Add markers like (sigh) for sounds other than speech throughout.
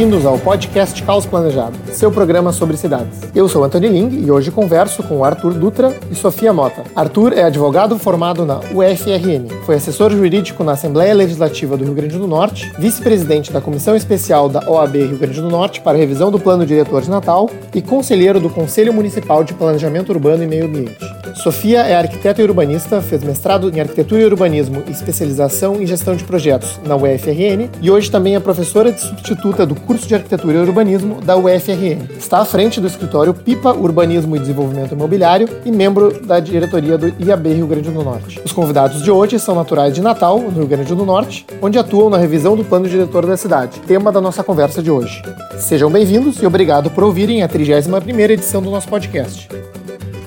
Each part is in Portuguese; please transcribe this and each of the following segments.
bem-vindos ao podcast Caos Planejado, seu programa sobre cidades. Eu sou Antônio Ling e hoje converso com Arthur Dutra e Sofia Mota. Arthur é advogado formado na UFRN, foi assessor jurídico na Assembleia Legislativa do Rio Grande do Norte, vice-presidente da Comissão Especial da OAB Rio Grande do Norte para revisão do Plano Diretor de Natal e conselheiro do Conselho Municipal de Planejamento Urbano e Meio Ambiente. Sofia é arquiteta e urbanista, fez mestrado em arquitetura e urbanismo e especialização em gestão de projetos na UFRN e hoje também é professora de substituta do curso de arquitetura e urbanismo da UFRN. Está à frente do escritório PIPA Urbanismo e Desenvolvimento Imobiliário e membro da diretoria do IAB Rio Grande do Norte. Os convidados de hoje são naturais de Natal, no Rio Grande do Norte, onde atuam na revisão do plano diretor da cidade, tema da nossa conversa de hoje. Sejam bem-vindos e obrigado por ouvirem a 31ª edição do nosso podcast.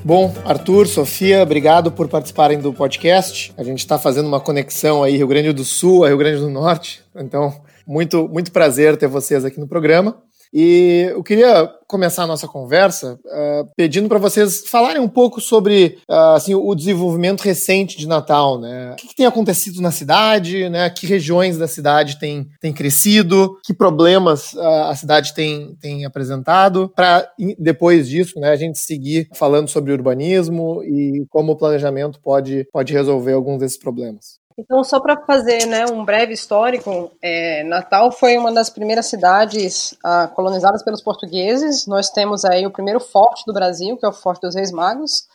Bom, Arthur, Sofia, obrigado por participarem do podcast. A gente está fazendo uma conexão aí Rio Grande do Sul a Rio Grande do Norte, então muito muito prazer ter vocês aqui no programa. E eu queria começar a nossa conversa uh, pedindo para vocês falarem um pouco sobre uh, assim, o desenvolvimento recente de Natal, né? O que, que, tem acontecido na cidade, né? Que regiões da cidade têm, têm crescido, que problemas uh, a cidade tem, tem apresentado, para depois disso, né, a gente seguir falando sobre urbanismo e como o planejamento pode, pode resolver alguns desses problemas. Então, só para fazer né, um breve histórico, é, Natal foi uma das primeiras cidades ah, colonizadas pelos portugueses. Nós temos aí o primeiro forte do Brasil, que é o Forte dos Reis Magos.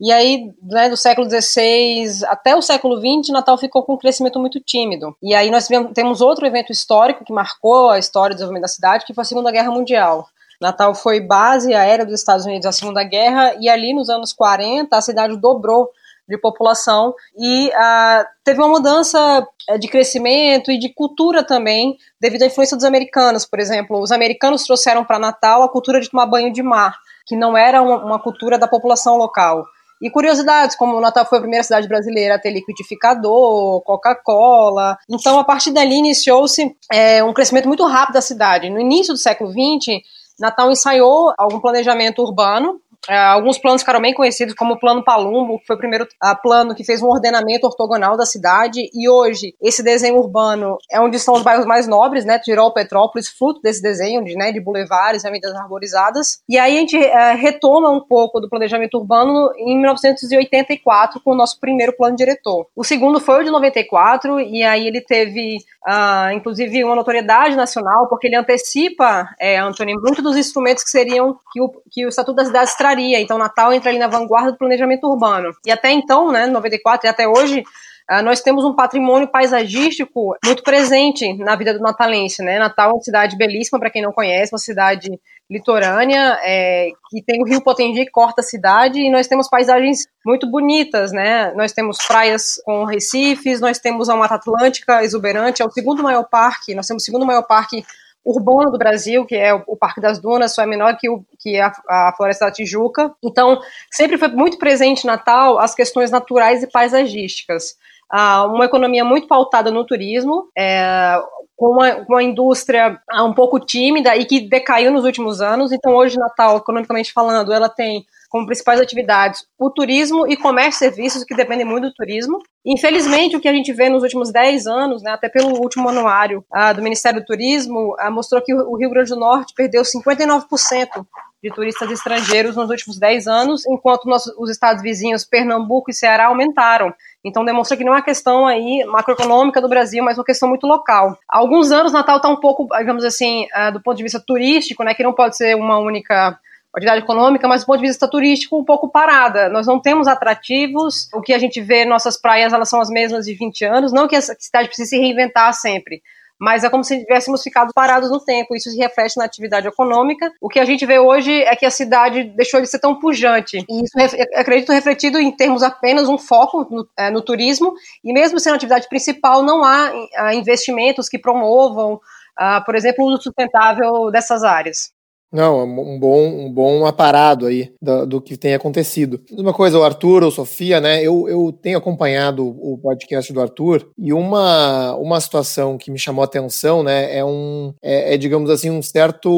E aí, né, do século XVI até o século XX, Natal ficou com um crescimento muito tímido. E aí nós temos outro evento histórico que marcou a história do desenvolvimento da cidade, que foi a Segunda Guerra Mundial. Natal foi base aérea dos Estados Unidos na Segunda Guerra, e ali nos anos 40 a cidade dobrou de população e uh, teve uma mudança eh, de crescimento e de cultura também devido à influência dos americanos, por exemplo, os americanos trouxeram para Natal a cultura de tomar banho de mar, que não era uma, cultura da população local. E curiosidades, como Natal foi a primeira cidade brasileira a ter liquidificador, Coca-Cola. Então, a partir dali, iniciou-se é, um crescimento muito rápido da cidade. No início do século XX, Natal ensaiou algum planejamento urbano alguns planos ficaram bem conhecidos, como o Plano Palumbo, que foi o primeiro plano que fez um ordenamento ortogonal da cidade, e hoje esse desenho urbano é onde estão os bairros mais nobres, né, Tirol, Petrópolis, fruto desse desenho, de, né, de bulevares, avenidas arborizadas. E aí a gente uh, retoma um pouco do planejamento urbano em 1984, com o nosso primeiro plano diretor. O segundo foi o de 94, e aí ele teve uh, inclusive uma notoriedade nacional, porque ele antecipa, é, Antônio, muito dos instrumentos que seriam que o, que o Estatuto das Cidades traria. Então, Natal entra ali na vanguarda do planejamento urbano. E até então, né, 94 e até hoje, Uh, nós temos um patrimônio paisagístico muito presente na vida do natalense, né? Natal é uma cidade belíssima, para quem não conhece, uma cidade litorânea, é, que tem o rio Potengi que corta a cidade, e nós temos paisagens muito bonitas, né? Nós temos praias com recifes, nós temos a Mata Atlântica exuberante, é o segundo maior parque, nós temos o segundo maior parque urbano do Brasil, que é o, Parque das Dunas, só é menor que, o, que a, a Floresta da Tijuca. Então, sempre foi muito presente em Natal as questões naturais e paisagísticas. Ah, uma economia muito pautada no turismo, é, com uma, uma, indústria ah, um pouco tímida e que decaiu nos últimos anos. Então, hoje, Natal, economicamente falando, ela tem como principais atividades o turismo e comércio e serviços, que dependem muito do turismo. Infelizmente, o que a gente vê nos últimos 10 anos, né, até pelo último anuário ah, do Ministério do Turismo, ah, mostrou que o Rio Grande do Norte perdeu 59% de turistas estrangeiros nos últimos 10 anos, enquanto nossos, os estados vizinhos, Pernambuco e Ceará, aumentaram. Então demonstra que não é uma questão aí macroeconômica do Brasil, mas uma questão muito local. Há alguns anos Natal está um pouco, digamos assim, do ponto de vista turístico, né, que não pode ser uma única atividade econômica, mas do ponto de vista turístico um pouco parada. Nós não temos atrativos, o que a gente vê nossas praias elas são as mesmas de 20 anos, não que a cidade precise se reinventar sempre, mas é como se tivéssemos ficado parados no tempo. Isso se reflete na atividade econômica. O que a gente vê hoje é que a cidade deixou de ser tão pujante. E isso, acredito, refletido em termos apenas um foco no, é, no turismo, e mesmo sendo atividade principal, não há, investimentos que promovam, uh, por exemplo, o uso sustentável dessas áreas. Não, é um bom, um bom aparado aí do, do, que tem acontecido. Uma coisa, o Arthur ou Sofia, né? Eu, eu tenho acompanhado o podcast do Arthur e uma, uma situação que me chamou a atenção, né? É um, é, é digamos assim, um certo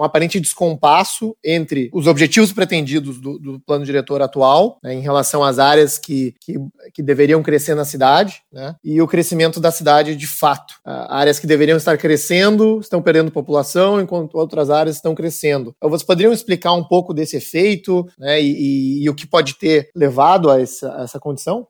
um aparente descompasso entre os objetivos pretendidos do, do plano diretor atual, né, em relação às áreas que, que, que, deveriam crescer na cidade, né, e o crescimento da cidade de fato. Uh, áreas que deveriam estar crescendo estão perdendo população, enquanto outras áreas estão crescendo. Então, vocês poderiam explicar um pouco desse efeito né, e, e, e o que pode ter levado a essa, a essa condição?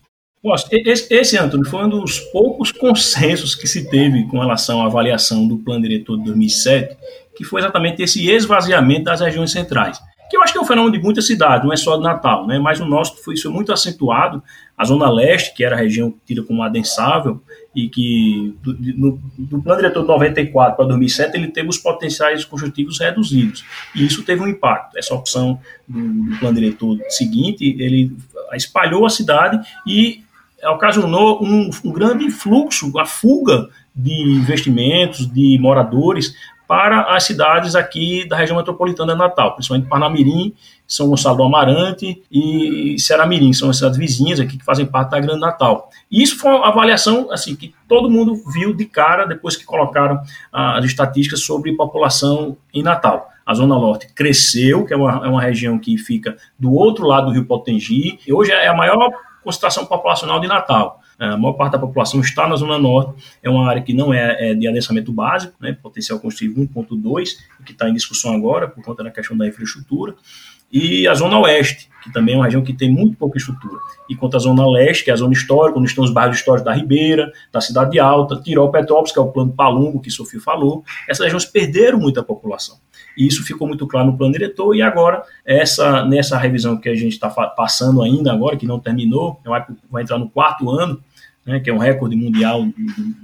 Esse, Antônio, foi um dos poucos consensos que se teve com relação à avaliação do plano diretor de 2007, que foi exatamente esse esvaziamento das regiões centrais. Que eu acho que é um fenômeno de muitas cidades, não é só de Natal, né? mas o nosso foi, foi muito acentuado. A Zona Leste, que era a região tida como adensável, e que do, no, do plano diretor de 94 para 2007 ele teve os potenciais construtivos reduzidos e isso teve um impacto. Essa opção do, do plano diretor seguinte ele espalhou a cidade e ocasionou um, um grande fluxo, a fuga de investimentos, de moradores para as cidades aqui da região metropolitana de Natal, principalmente Parnamirim, São Gonçalo do Amarante e Ceramirim, são as cidades vizinhas aqui que fazem parte da Grande Natal. E isso foi uma avaliação assim que todo mundo viu de cara depois que colocaram ah, as estatísticas sobre população em Natal. A Zona Norte cresceu, que é uma, é uma região que fica do outro lado do Rio Potengi, e hoje é a maior concentração populacional de Natal. É, a maior parte da população está na Zona Norte, é uma área que não é, é de adensamento básico, né, potencial construtivo 1.2, que está em discussão agora por conta da questão da infraestrutura, e a Zona Oeste, que também é uma região que tem muito pouca estrutura. Enquanto a Zona Leste, que é a zona histórica, onde estão os bairros históricos da Ribeira, da Cidade Alta, Tirol, Petrópolis, que é o plano Palumbo, que Sofia falou, essas regiões perderam muita população. E isso ficou muito claro no plano diretor, e agora, essa, nessa revisão que a gente está passando ainda agora, que não terminou, vai entrar no quarto ano, né, que é um recorde mundial de,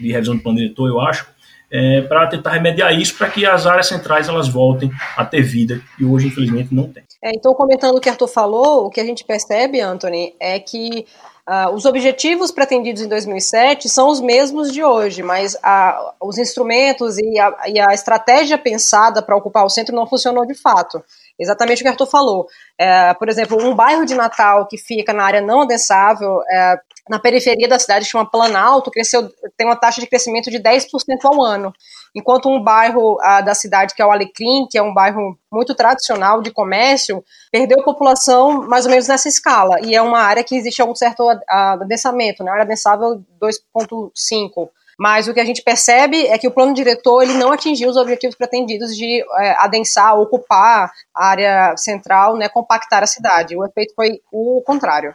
de revisão do plano diretor, eu acho, é, para tentar remediar isso, para que as áreas centrais elas voltem a ter vida, e hoje, infelizmente, não tem. É, então, comentando o que Arthur falou, o que a gente percebe, Anthony, é que Uh, os objetivos pretendidos em 2007 são os mesmos de hoje, mas uh, os instrumentos e a, e a estratégia pensada para ocupar o centro não funcionou de fato. Exatamente o que Arthur falou. É, por exemplo, um bairro de Natal que fica na área não adensável, é, na periferia da cidade, chama Planalto, cresceu, tem uma taxa de crescimento de 10% ao ano. Enquanto um bairro uh, da cidade, que é o Alecrim, que é um bairro muito tradicional de comércio, perdeu população mais ou menos nessa escala. E é uma área que existe algum certo adensamento, né? área adensável 2,5. Mas o que a gente percebe é que o plano diretor ele não atingiu os objetivos pretendidos de é, adensar, ocupar a área central, né, compactar a cidade. O efeito foi o contrário.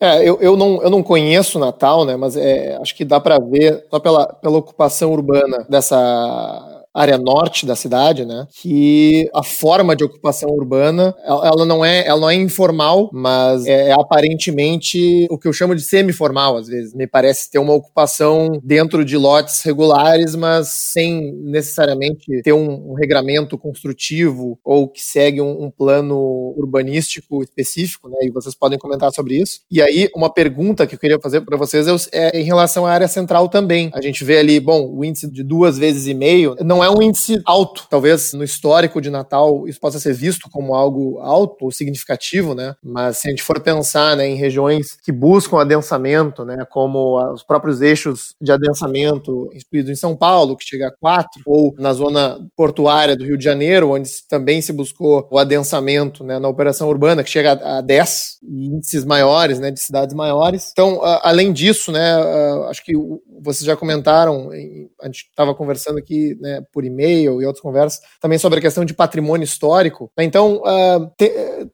É, eu, eu, não, eu não conheço Natal, né, mas é, acho que dá para ver, só pela, pela ocupação urbana dessa área norte da cidade, né? Que a forma de ocupação urbana, ela não é, ela não é informal, mas é, é aparentemente o que eu chamo de semi-formal, às vezes. Me parece ter uma ocupação dentro de lotes regulares, mas sem necessariamente ter um, um regramento construtivo ou que segue um, um plano urbanístico específico, né? E vocês podem comentar sobre isso. E aí, uma pergunta que eu queria fazer para vocês é, é em relação à área central também. A gente vê ali, bom, o índice de duas vezes e meio não é é um índice alto. Talvez no histórico de Natal isso possa ser visto como algo alto ou significativo, né? Mas se a gente for pensar né, em regiões que buscam adensamento, né, como os próprios eixos de adensamento instituídos em São Paulo, que chega a 4, ou na zona portuária do Rio de Janeiro, onde também se buscou o adensamento né, na operação urbana, que chega a 10, índices maiores, né, de cidades maiores. Então, além disso, né, acho que vocês já comentaram, a gente estava conversando aqui né, por e-mail e outras conversas, também sobre a questão de patrimônio histórico. Então, uh, te,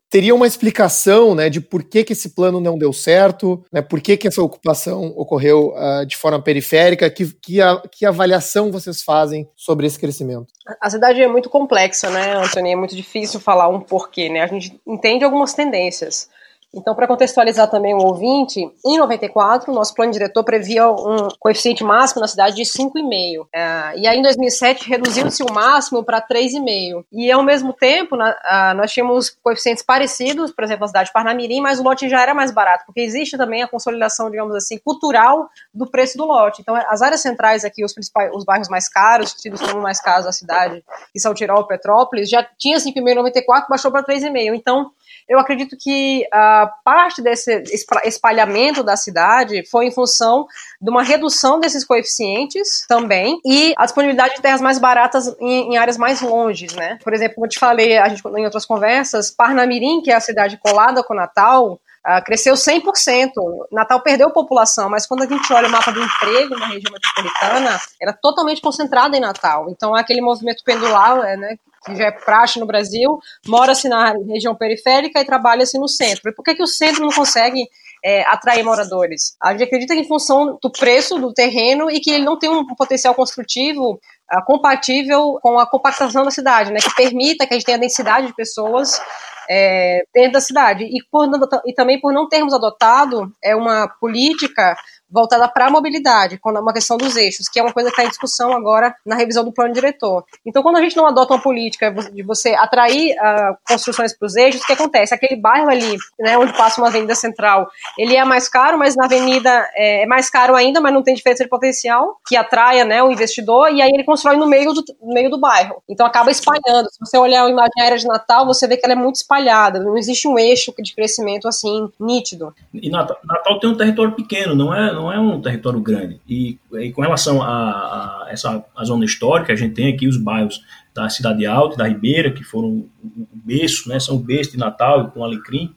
teria uma explicação né, de por que, que esse plano não deu certo, né, por que, que essa ocupação ocorreu uh, de forma periférica, que, que, a, que avaliação vocês fazem sobre esse crescimento? A cidade é muito complexa, né, Antônio? É muito difícil falar um porquê, né? A gente entende algumas tendências. Então, para contextualizar também o ouvinte, em 94, o nosso plano diretor previa um coeficiente máximo na cidade de 5,5. É, e aí, em 2007, reduziu-se o máximo para 3,5. E, ao mesmo tempo, na, nós tínhamos coeficientes parecidos, por exemplo, na cidade de Parnamirim, mas o lote já era mais barato, porque existe também a consolidação, digamos assim, cultural do preço do lote. Então, as áreas centrais aqui, os, principais, os bairros mais caros, tidos como mais caros da cidade, que são Tirol, Petrópolis, já tinha 5,5 em 94, baixou para 3,5. Então, eu acredito que a parte desse espalhamento da cidade foi em função de uma redução desses coeficientes também e a disponibilidade de terras mais baratas em, em áreas mais longes, né? Por exemplo, como eu te falei a gente, em outras conversas, Parnamirim, que é a cidade colada com Natal, Uh, cresceu 100%. Natal perdeu população, mas quando a gente olha o mapa do emprego na região metropolitana, era totalmente concentrado em Natal. Então, aquele movimento pendular, é, né, que já é praxe no Brasil, mora-se na região periférica e trabalha-se no centro. por que, que o centro não consegue é, atrair moradores? A gente acredita que em função do preço do terreno e que ele não tem um potencial construtivo uh, compatível com a compactação da cidade, né, que permita que a gente tenha densidade de pessoas é, dentro da cidade. E, por, e também por não termos adotado é uma política voltada para a mobilidade, quando é uma questão dos eixos, que é uma coisa que está em discussão agora na revisão do plano diretor. Então, quando a gente não adota uma política de você atrair uh, construções para os eixos, o que acontece? Aquele bairro ali, né, onde passa uma avenida central, ele é mais caro, mas na avenida é, é mais caro ainda, mas não tem diferença de potencial que atraia né, o investidor, e aí ele constrói no meio do, no meio do bairro. Então, acaba espalhando. Se você olhar a imagem aérea de Natal, você vê que ela é muito espalhada, não existe um eixo de crescimento assim, nítido. E Natal, Natal tem um território pequeno, não é? não é um território grande. E, e com relação a, a, essa a zona histórica, a gente tem aqui os bairros da Cidade Alta da Ribeira, que foram o berço, né, são o berço de Natal com Alecrim.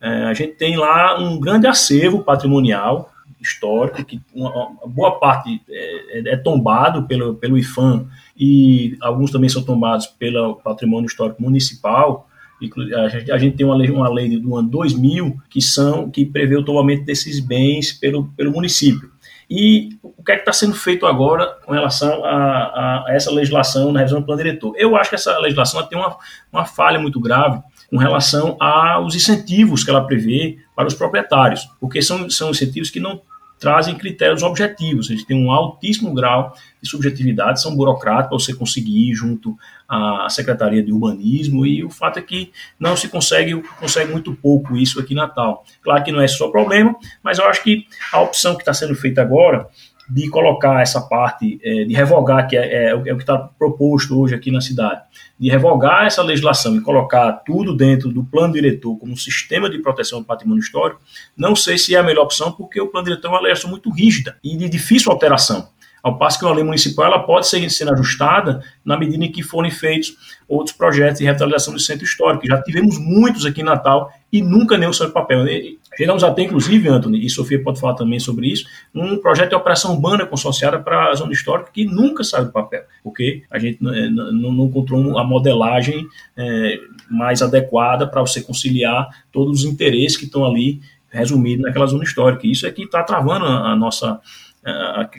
É, a gente tem lá um grande acervo patrimonial histórico, que uma, uma boa parte é, é, é, tombado pelo, pelo IFAM e alguns também são tombados pelo patrimônio histórico municipal, a gente, tem uma lei, uma lei do ano 2000 que, são, que prevê o tombamento desses bens pelo, pelo município. E o que é que está sendo feito agora com relação a, a, essa legislação na revisão do plano diretor? Eu acho que essa legislação tem uma, uma falha muito grave com relação aos incentivos que ela prevê para os proprietários, porque são, são incentivos que não trazem critérios objetivos. Gente tem um altíssimo grau de subjetividade, são burocráticos você conseguir junto à Secretaria de Urbanismo e o fato é que não se consegue, consegue muito pouco isso aqui em Natal. Claro que não é só problema, mas eu acho que a opção que está sendo feita agora de colocar essa parte, é, de revogar, que é, é, é o que está proposto hoje aqui na cidade, de revogar essa legislação e colocar tudo dentro do plano diretor como sistema de proteção do patrimônio histórico, não sei se é a melhor opção, porque o plano diretor é uma legislação muito rígida e de difícil alteração. Ao passo que uma lei municipal ela pode ser sendo ajustada na medida em que forem feitos outros projetos de revitalização do centro histórico. Já tivemos muitos aqui em Natal e nunca nem saiu de papel. Chegamos até, inclusive, Anthony, e Sofia pode falar também sobre isso, um projeto de operação urbana consorciada para a zona histórica que nunca saiu do papel, porque a gente não, não encontrou a modelagem é, mais adequada para você conciliar todos os interesses que estão ali resumidos naquela zona histórica. Isso é que está travando a nossa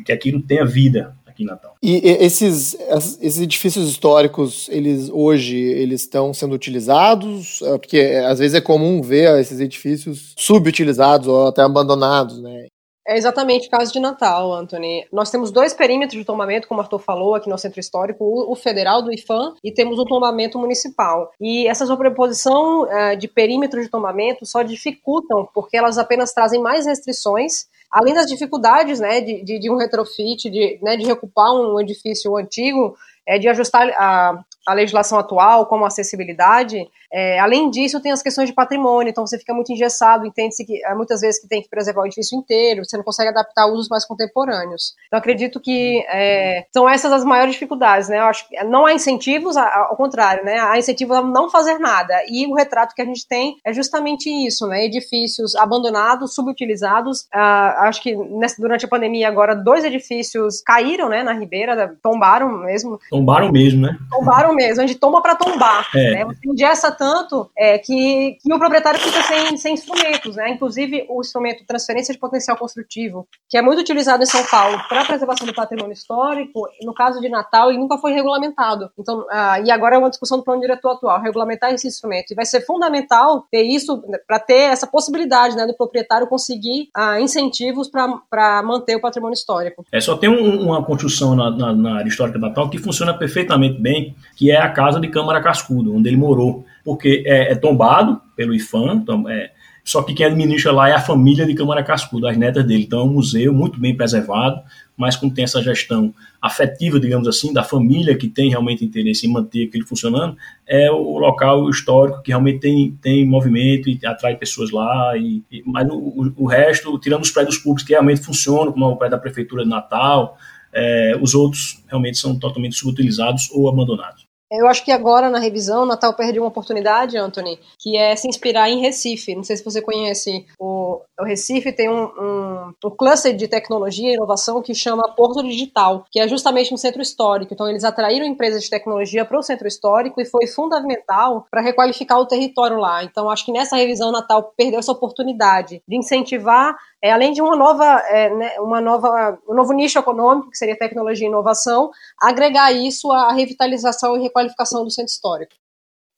que aquilo tenha vida aqui em Natal. E esses, esses edifícios históricos, eles hoje eles estão sendo utilizados? É, porque às vezes é comum ver esses edifícios subutilizados ou até abandonados, né? É exatamente o caso de Natal, Anthony. Nós temos dois perímetros de tombamento, como o Arthur falou, aqui no Centro Histórico, o, federal do IFAM e temos o tombamento municipal. E essa sobreposição uh, de perímetro de tombamento só dificultam, porque elas apenas trazem mais restrições além das dificuldades né, de, de, de um retrofit, de, né, de reocupar um edifício antigo, é, de ajustar a, a legislação atual, como a acessibilidade, é, além disso, tem as questões de patrimônio, então você fica muito engessado, entende-se que é, muitas vezes que tem que preservar o edifício inteiro, você não consegue adaptar usos mais contemporâneos. Então, acredito que é, são essas as maiores dificuldades, né? Eu acho que não há incentivos, ao contrário, né? Há incentivos a não fazer nada. E o retrato que a gente tem é justamente isso, né? Edifícios abandonados, subutilizados. Ah, acho que nessa, durante a pandemia agora, dois edifícios caíram, né? Na Ribeira, tombaram mesmo. Tombaram mesmo, né? Tombaram mesmo, onde toma para tombar. É. Né? Você ingessa tanto é, que, que o proprietário fica sem, sem instrumentos, né? Inclusive o instrumento transferência de potencial construtivo, que é muito utilizado em São Paulo para a preservação do patrimônio histórico, no caso de Natal, ele nunca foi regulamentado. Então, ah, e agora é uma discussão do plano diretor atual, regulamentar esse instrumento. E vai ser fundamental ter isso para ter essa possibilidade né, do proprietário conseguir ah, incentivos para manter o patrimônio histórico. É só tem um, uma construção na, na, na área histórica de Natal que funciona perfeitamente bem, que é a casa de Câmara Cascudo, onde ele morou porque é, é tombado pelo IFAM, então, é, só que quem administra lá é a família de Câmara Cascudo, as netas dele. Então é um museu muito bem preservado, mas como tem essa gestão afetiva, digamos assim, da família que tem realmente interesse em manter aquilo funcionando, é o local histórico que realmente tem, tem movimento e atrai pessoas lá. E, e mas o, o, resto, tirando os prédios públicos que realmente funcionam, como é o prédio da Prefeitura de Natal, é, os outros realmente são totalmente subutilizados ou abandonados. Eu acho que agora, na revisão, Natal perdeu uma oportunidade, Anthony, que é se inspirar em Recife. Não sei se você conhece. O, o Recife tem um, um, um, cluster de tecnologia e inovação que chama Porto Digital, que é justamente no centro histórico. Então, eles atraíram empresas de tecnologia para o centro histórico e foi fundamental para requalificar o território lá. Então, acho que nessa revisão, Natal perdeu essa oportunidade de incentivar é, além de uma nova, é, né, uma nova, um novo nicho econômico, que seria tecnologia e inovação, agregar isso à revitalização e requalificação do centro histórico.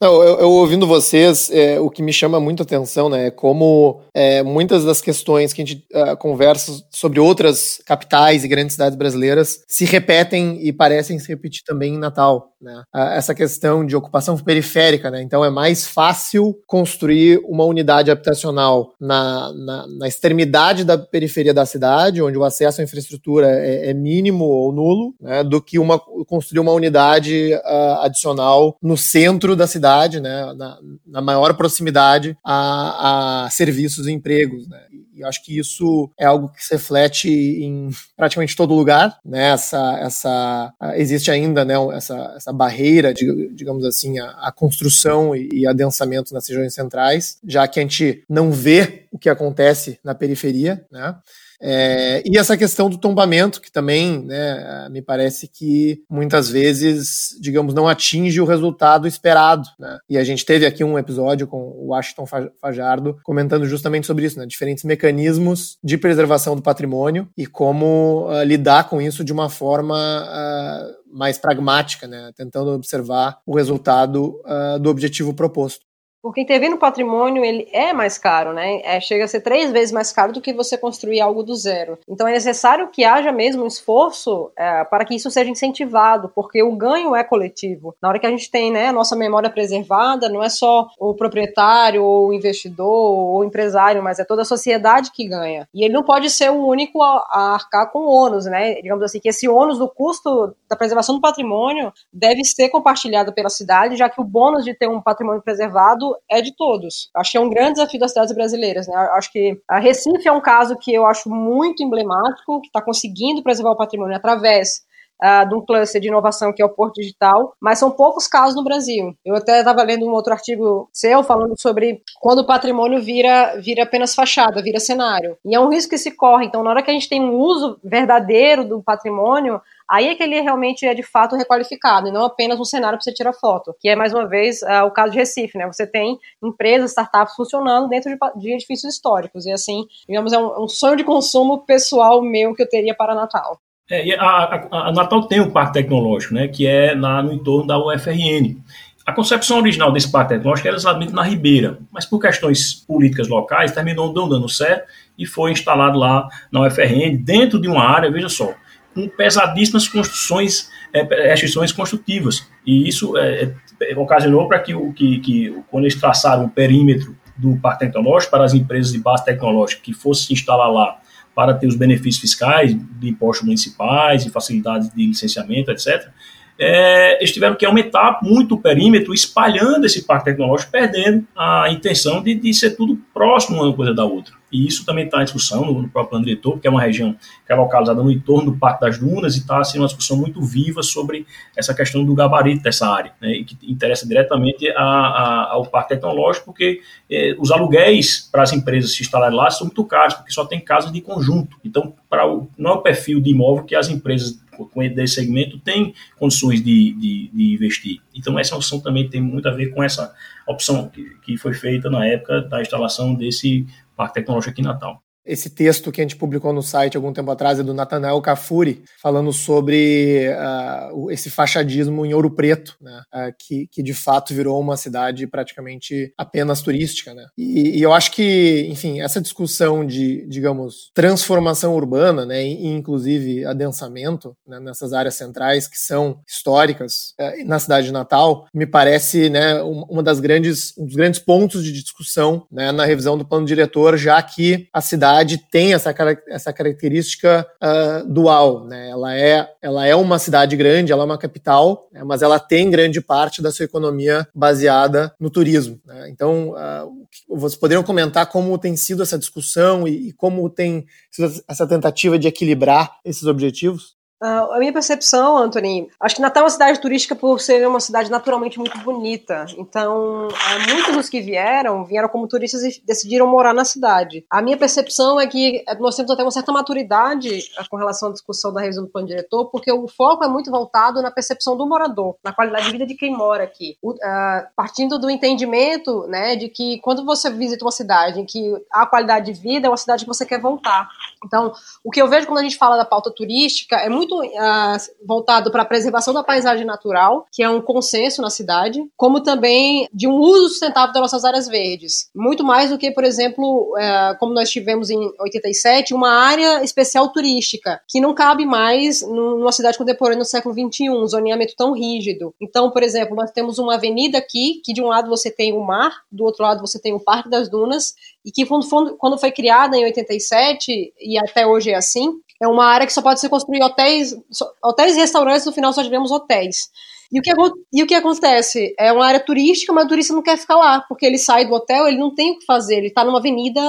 Não, eu, eu, ouvindo vocês, é, o que me chama muito atenção né, é como é, muitas das questões que a gente uh, conversa sobre outras capitais e grandes cidades brasileiras se repetem e parecem se repetir também em Natal. Né? essa questão de ocupação periférica, né? então é mais fácil construir uma unidade habitacional na, na, na extremidade da periferia da cidade, onde o acesso à infraestrutura é, é mínimo ou nulo, né? do que uma, construir uma unidade uh, adicional no centro da cidade, né? na, na maior proximidade a, a serviços e empregos. Né? E acho que isso é algo que se reflete em praticamente todo lugar, né? Essa, essa existe ainda, né? Essa, essa barreira, digamos assim, a, a construção e, e adensamento nas regiões centrais, já que a gente não vê o que acontece na periferia, né? É, e essa questão do tombamento, que também né, me parece que muitas vezes, digamos, não atinge o resultado esperado. Né? E a gente teve aqui um episódio com o Washington Fajardo comentando justamente sobre isso, né? diferentes mecanismos de preservação do patrimônio e como uh, lidar com isso de uma forma uh, mais pragmática, né? tentando observar o resultado uh, do objetivo proposto. Porque intervir no patrimônio ele é mais caro, né? É, chega a ser três vezes mais caro do que você construir algo do zero. Então é necessário que haja mesmo um esforço é, para que isso seja incentivado, porque o ganho é coletivo. Na hora que a gente tem né, a nossa memória preservada, não é só o proprietário, ou o investidor, ou o empresário, mas é toda a sociedade que ganha. E ele não pode ser o único a, a arcar com o ônus, né? Digamos assim, que esse ônus do custo da preservação do patrimônio deve ser compartilhado pela cidade, já que o bônus de ter um patrimônio preservado é de todos. Acho que é um grande desafio das cidades brasileiras. Né? Acho que a Recife é um caso que eu acho muito emblemático, que está conseguindo preservar o patrimônio através uh, de um cluster de inovação que é o Porto Digital, mas são poucos casos no Brasil. Eu até estava lendo um outro artigo seu falando sobre quando o patrimônio vira, vira apenas fachada, vira cenário. E é um risco que se corre. Então, na hora que a gente tem um uso verdadeiro do patrimônio, aí é que ele realmente é de fato requalificado, e não apenas um cenário para você tirar foto, que é mais uma vez uh, o caso de Recife, né? Você tem empresas, startups funcionando dentro de, de edifícios históricos, e assim, digamos, é um, um sonho de consumo pessoal meu que eu teria para Natal. É, a, a, a, Natal tem um parque tecnológico, né, que é na, no entorno da UFRN. A concepção original desse parque tecnológico era exatamente na Ribeira, mas por questões políticas locais terminou não dando certo e foi instalado lá na UFRN, dentro de uma área, veja só, com pesadíssimas construções, é, restrições construtivas. E isso é, é, ocasionou para que, que, que, quando eles traçaram o perímetro do parque tecnológico para as empresas de base tecnológica que fossem se instalar lá para ter os benefícios fiscais de impostos municipais e facilidades de licenciamento, etc., é, eles tiveram que aumentar muito o perímetro, espalhando esse parque tecnológico, perdendo a intenção de, de ser tudo próximo uma coisa da outra e isso também está em discussão no, no, próprio plano diretor, porque é uma região que é localizada no entorno do Parque das Dunas e está assim, uma discussão muito viva sobre essa questão do gabarito dessa área, né, e que interessa diretamente a, a, ao Parque Tecnológico, porque eh, os aluguéis para as empresas se instalarem lá são muito caros, porque só tem casas de conjunto. Então, para o, não é o perfil de imóvel que as empresas com esse segmento têm condições de, de, de, investir. Então, essa opção também tem muito a ver com essa opção que, que foi feita na época da instalação desse Parque Tecnológico aqui em Natal. Esse texto que a gente publicou no site algum tempo atrás é do Nathanael Cafuri, falando sobre uh, esse fachadismo em Ouro Preto, né, uh, que, que de fato virou uma cidade praticamente apenas turística. Né? E, e, eu acho que, enfim, essa discussão de, digamos, transformação urbana, né, e, inclusive adensamento né, nessas áreas centrais que são históricas uh, na cidade de Natal, me parece né, uma das grandes, um dos grandes pontos de discussão né, na revisão do plano diretor, já que a cidade cidade tem essa, essa característica uh, dual, né? Ela é, ela é uma cidade grande, ela é uma capital, né? mas ela tem grande parte da sua economia baseada no turismo. Né? Então, uh, vocês poderiam comentar como tem sido essa discussão e, e como tem sido essa tentativa de equilibrar esses objetivos? Uh, a minha percepção, Anthony, acho que Natal é uma cidade turística por ser uma cidade naturalmente muito bonita. Então, uh, muitos dos que vieram, vieram como turistas e decidiram morar na cidade. A minha percepção é que nós temos até uma certa maturidade uh, com relação à discussão da revisão do plano diretor, porque o foco é muito voltado na percepção do morador, na qualidade de vida de quem mora aqui. partindo do entendimento né, de que quando você visita uma cidade em que há qualidade de vida, é uma cidade que você quer voltar. Então, o que eu vejo quando a gente fala da pauta turística é muito muito uh, voltado para a preservação da paisagem natural, que é um consenso na cidade, como também de um uso sustentável das nossas áreas verdes. Muito mais do que, por exemplo, uh, como nós tivemos em 87, uma área especial turística, que não cabe mais numa cidade contemporânea no século XXI, um zoneamento tão rígido. Então, por exemplo, nós temos uma avenida aqui, que de um lado você tem o mar, do outro lado você tem o Parque das Dunas, e que quando foi criada em 87, e até hoje é assim, é uma área que só pode ser construir hotéis, hotéis e restaurantes, no final só tivemos hotéis. E o, que, e o que acontece? É uma área turística, mas o turista não quer ficar lá, porque ele sai do hotel, ele não tem o que fazer, ele está numa avenida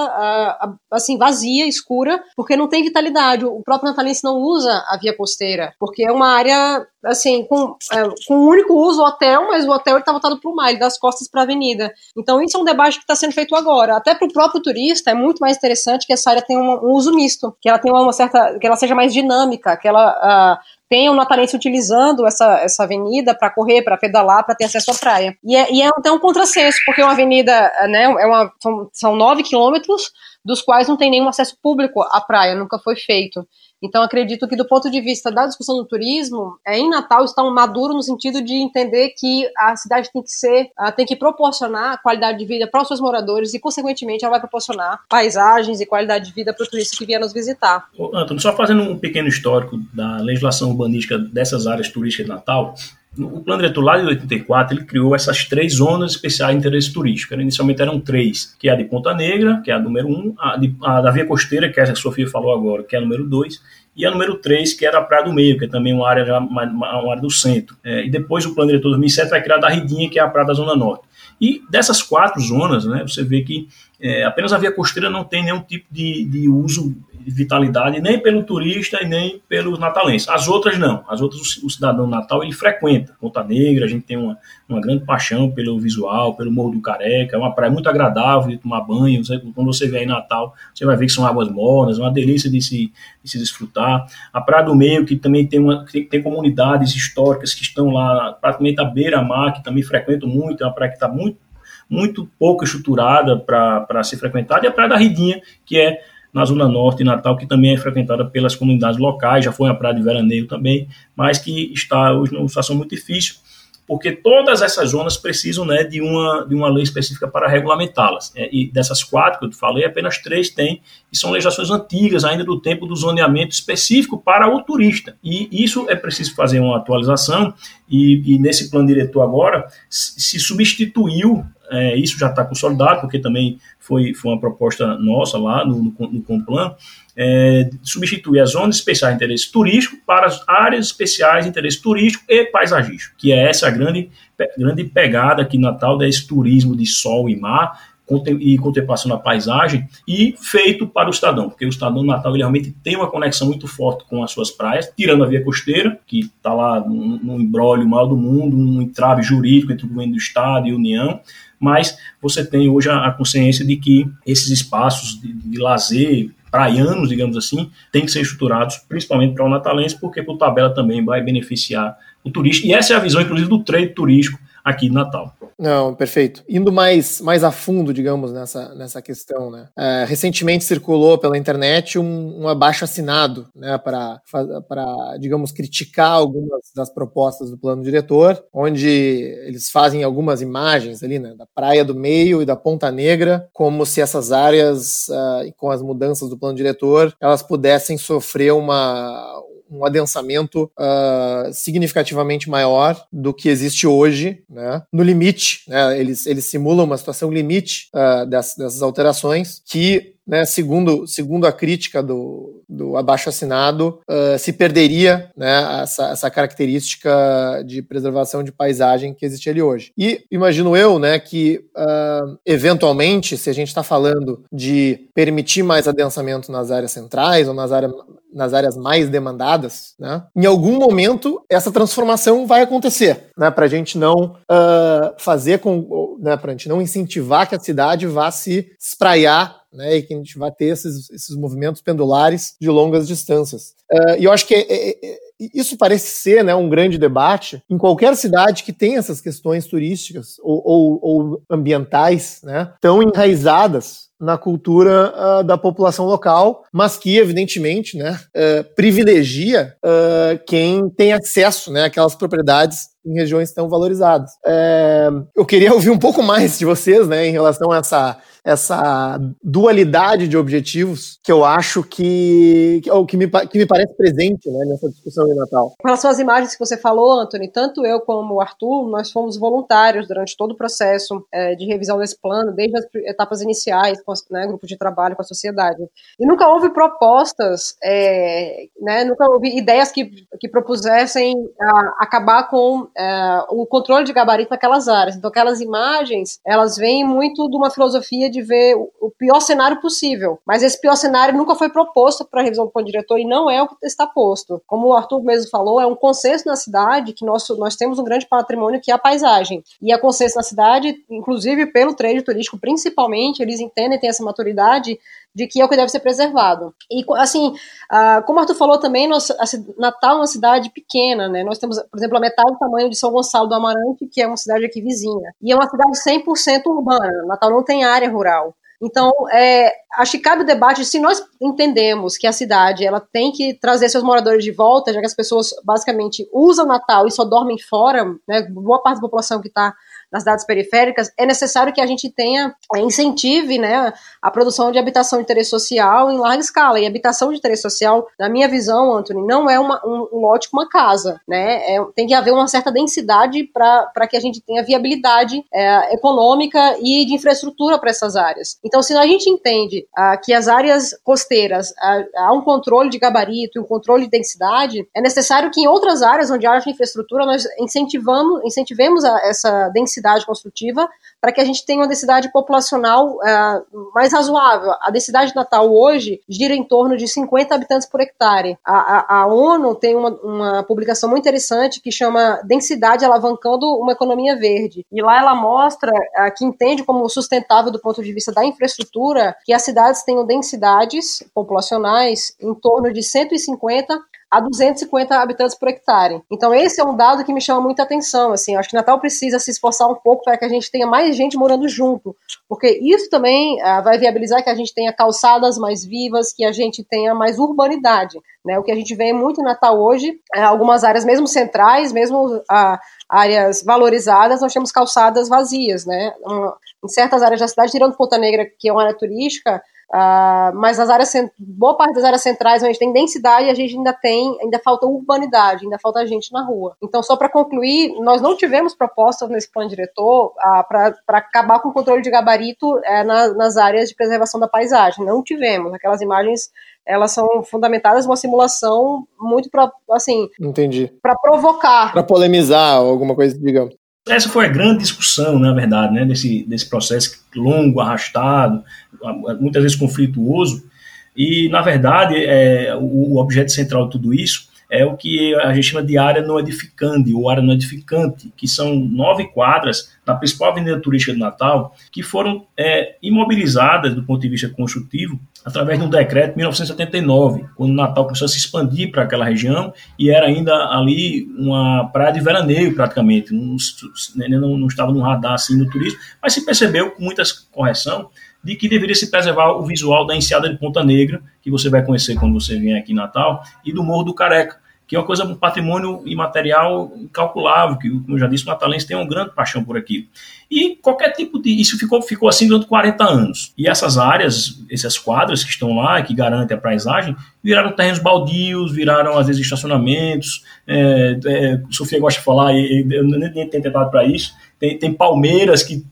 assim, vazia, escura, porque não tem vitalidade. O próprio natalense não usa a via costeira, porque é uma área assim, com, é, com um único uso o hotel, mas o hotel está voltado para o mar, ele dá as costas para a avenida. Então isso é um debate que está sendo feito agora. Até para o próprio turista é muito mais interessante que essa área tenha um, um, uso misto, que ela tenha uma certa, que ela seja mais dinâmica, que ela uh, tem o natalense utilizando essa, essa avenida para correr, para pedalar, para ter acesso à praia. E é, e é até um contrassenso, porque é uma avenida, né, é uma, são, são nove quilômetros, dos quais não tem nenhum acesso público à praia, nunca foi feito. Então, acredito que, do ponto de vista da discussão do turismo, é, em Natal estão maduro no sentido de entender que a cidade tem que ser, tem que proporcionar qualidade de vida para os seus moradores e, consequentemente, ela vai proporcionar paisagens e qualidade de vida para o turista que vier nos visitar. Antônio, só fazendo um pequeno histórico da legislação urbanística dessas áreas turísticas de Natal, o plano diretor lá de 84, ele criou essas três zonas especiais de interesse turístico. Inicialmente eram três, que é a de Ponta Negra, que é a número um, a, de, a da Via Costeira, que é a Sofia falou agora, que é a número dois, e a número 3, que era a Praia do Meio, que é também uma área, uma, uma área do centro. É, e depois o plano diretor 2007 vai criar a da Ridinha, que é a Praia da Zona Norte. E dessas quatro zonas, né, você vê que é, apenas a via costeira não tem nenhum tipo de, de uso vitalidade nem pelo turista e nem pelos natalenses. As outras não. As outras o, cidadão natal ele frequenta. Ponta Negra, a gente tem uma, uma grande paixão pelo visual, pelo Morro do Careca. É uma praia muito agradável de tomar banho. Quando você vier em Natal, você vai ver que são águas mornas, uma delícia de se, de se desfrutar. A Praia do Meio, que também tem, uma, tem, tem comunidades históricas que estão lá praticamente à beira-mar, que também frequentam muito. É uma praia que está muito muito pouco estruturada para ser frequentada, e a Praia da Ridinha, que é na Zona Norte de Natal, que também é frequentada pelas comunidades locais, já foi uma praia de veraneio também, mas que está hoje numa situação muito difícil, porque todas essas zonas precisam né, de, uma, de uma lei específica para regulamentá-las. É, e dessas quatro que eu te falei, apenas três têm, e são legislações antigas, ainda do tempo do zoneamento específico para o turista. E isso é preciso fazer uma atualização, e, e nesse plano diretor agora se substituiu é, isso já está consolidado, porque também foi, foi uma proposta nossa lá no, no, no Complan, é, substituir as zonas especiais de interesse turístico para as áreas especiais de interesse turístico e paisagístico, que é essa grande, grande pegada aqui Natal desse turismo de sol e mar, e contemplação da paisagem e feito para o cidadão, porque o cidadão do Natal ele realmente tem uma conexão muito forte com as suas praias, tirando a via costeira, que está lá no embrólio maior do mundo, um entrave jurídico entre o governo do Estado e a União, mas você tem hoje a, consciência de que esses espaços de, de lazer, praianos, digamos assim, têm que ser estruturados principalmente para o natalense, porque por tabela também vai beneficiar o turista. E essa é a visão, inclusive, do trade turístico aqui de Natal. Não, perfeito. Indo mais, mais a fundo, digamos, nessa, nessa questão, né? É, recentemente circulou pela internet um, um abaixo assinado, né, para, digamos, criticar algumas das propostas do plano diretor, onde eles fazem algumas imagens ali, né, da Praia do Meio e da Ponta Negra, como se essas áreas, uh, com as mudanças do plano diretor, elas pudessem sofrer uma um adensamento uh, significativamente maior do que existe hoje, né? No limite, né? Eles, eles simulam uma situação limite uh, dessas, dessas alterações que né, segundo, segundo a crítica do, do abaixo-assinado, uh, se perderia né, essa, essa característica de preservação de paisagem que existe ali hoje. E imagino eu né, que, uh, eventualmente, se a gente está falando de permitir mais adensamento nas áreas centrais ou nas áreas, nas áreas mais demandadas, né, em algum momento essa transformação vai acontecer, né, para a gente não uh, fazer com, né, para a gente não incentivar que a cidade vá se espraiar né, e que a gente vai ter esses, esses movimentos pendulares de longas distâncias. Uh, e eu acho que é, é, é, isso parece ser né, um grande debate em qualquer cidade que tem essas questões turísticas ou, ou, ou ambientais né, tão enraizadas na cultura uh, da população local, mas que, evidentemente, né, uh, privilegia uh, quem tem acesso né, àquelas propriedades em regiões tão valorizadas. É, eu queria ouvir um pouco mais de vocês né, em relação a essa essa dualidade de objetivos que eu acho que, ou que, me, que me parece presente né, nessa discussão de Natal. Com relação às imagens que você falou, Anthony, tanto eu como o Arthur, nós fomos voluntários durante todo o processo é, de revisão desse plano, desde as etapas iniciais, com né, grupo de trabalho com a sociedade. E nunca houve propostas, é, né, nunca houve ideias que, que propusessem a, acabar com é, o controle de gabarito naquelas áreas. Então, aquelas imagens, elas vêm muito de uma filosofia de ver o pior cenário possível. Mas esse pior cenário nunca foi proposto para a revisão do plano diretor e não é o que está posto. Como o Arthur mesmo falou, é um consenso na cidade que nós, nós temos um grande patrimônio que é a paisagem. E é consenso na cidade, inclusive pelo trade turístico, principalmente, eles entendem, têm essa maturidade de que é o que deve ser preservado. E, assim, como o Arthur falou também, Natal é uma cidade pequena, né? Nós temos, por exemplo, a metade do tamanho de São Gonçalo do Amarante, que é uma cidade aqui vizinha. E é uma cidade 100% urbana. Natal não tem área rural. Então, é, acho que cabe o debate se nós entendemos que a cidade ela tem que trazer seus moradores de volta, já que as pessoas basicamente usam Natal e só dormem fora, né, boa parte da população que está nas cidades periféricas, é necessário que a gente tenha, é, incentive né, a produção de habitação de interesse social em larga escala. E habitação de interesse social, na minha visão, Anthony, não é uma, um, um lote com uma casa. Né? É, tem que haver uma certa densidade para que a gente tenha viabilidade é, econômica e de infraestrutura para essas áreas. Então, se a gente entende ah, que as áreas costeiras ah, há um controle de gabarito e um controle de densidade, é necessário que em outras áreas onde haja infraestrutura nós incentivamos, incentivemos a, essa densidade densidade construtiva para que a gente tenha uma densidade populacional uh, mais razoável. A densidade de Natal hoje gira em torno de 50 habitantes por hectare. A, a, a ONU tem uma, uma, publicação muito interessante que chama Densidade Alavancando uma Economia Verde. E lá ela mostra uh, que entende como sustentável do ponto de vista da infraestrutura que as cidades tenham densidades populacionais em torno de 150 a 250 habitantes por hectare. Então esse é um dado que me chama muita atenção, assim, acho que Natal precisa se esforçar um pouco para que a gente tenha mais gente morando junto, porque isso também uh, vai viabilizar que a gente tenha calçadas mais vivas, que a gente tenha mais urbanidade, né? O que a gente vê muito em Natal hoje, é algumas áreas mesmo centrais, mesmo uh, áreas valorizadas, nós temos calçadas vazias, né? Em certas áreas da cidade, tirando Ponta Negra, que é uma área turística, Uh, mas as áreas, boa parte das áreas centrais, a gente tem densidade, a gente ainda tem, ainda falta urbanidade, ainda falta gente na rua. Então, só para concluir, nós não tivemos propostas nesse plano diretor uh, para acabar com o controle de gabarito uh, na, nas áreas de preservação da paisagem. Não tivemos. Aquelas imagens elas são fundamentadas numa simulação muito para assim entendi para provocar para polemizar alguma coisa digamos essa foi a grande discussão, na verdade, né, desse, desse processo longo, arrastado, muitas vezes conflituoso, e, na verdade, é, o, o objeto central de tudo isso é o que a gente chama de área não edificante ou área não edificante, que são nove quadras na principal avenida turística do Natal, que foram é, imobilizadas do ponto de vista construtivo através de um decreto de 1979, quando Natal começou a se expandir para aquela região e era ainda ali uma praia de veraneio praticamente, não, não, não estava no radar assim no turismo, mas se percebeu com muita correção de que deveria se preservar o visual da enseada de Ponta Negra, que você vai conhecer quando você vier aqui em Natal, e do Morro do Careca, que é uma coisa, um patrimônio imaterial incalculável, que, como eu já disse, o natalense tem uma grande paixão por aquilo. E qualquer tipo de. Isso ficou, ficou assim durante 40 anos. E essas áreas, essas quadras que estão lá, que garantem a paisagem, viraram terrenos baldios, viraram, às vezes, estacionamentos. É, é, Sofia gosta de falar, eu nem, nem tenho tentado para isso. Tem, tem palmeiras que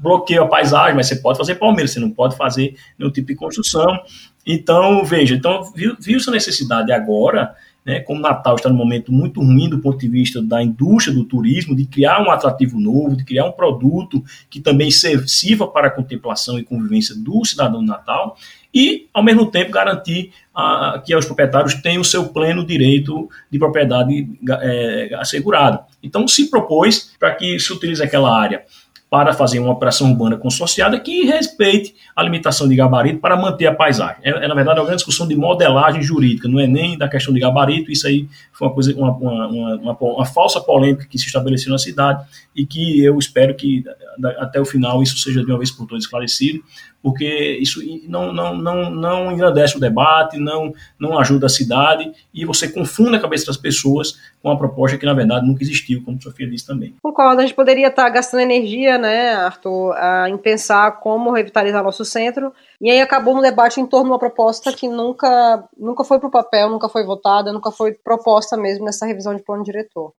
bloqueiam a paisagem, mas você pode fazer palmeiras, você não pode fazer nenhum tipo de construção. Então, veja, então viu-se viu a necessidade agora né, como Natal está num momento muito ruim do ponto de vista da indústria do turismo, de criar um atrativo novo, de criar um produto que também sirva para a contemplação e convivência do cidadão do Natal e, ao mesmo tempo, garantir ah, que os proprietários tenham o seu pleno direito de propriedade é, assegurado. Então, se propôs para que se utilize aquela área para fazer uma operação urbana consorciada que respeite a limitação de gabarito para manter a paisagem. É, é na verdade, uma grande discussão de modelagem jurídica, não é nem da questão de gabarito, isso aí foi uma, coisa, uma, uma, uma, uma falsa polêmica que se estabeleceu na cidade e que eu espero que até o final isso seja de uma vez por todas esclarecido, porque isso não, não, não, não engrandece o debate, não, não ajuda a cidade e você confunde a cabeça das pessoas com a proposta que, na verdade, nunca existiu, como a Sofia disse também. Concordo, a gente poderia estar gastando energia, né, Arthur, em pensar como revitalizar nosso centro, e aí acabou um debate em torno de uma proposta que nunca, nunca foi para o papel, nunca foi votada, nunca foi proposta mesmo nessa revisão de plano diretor.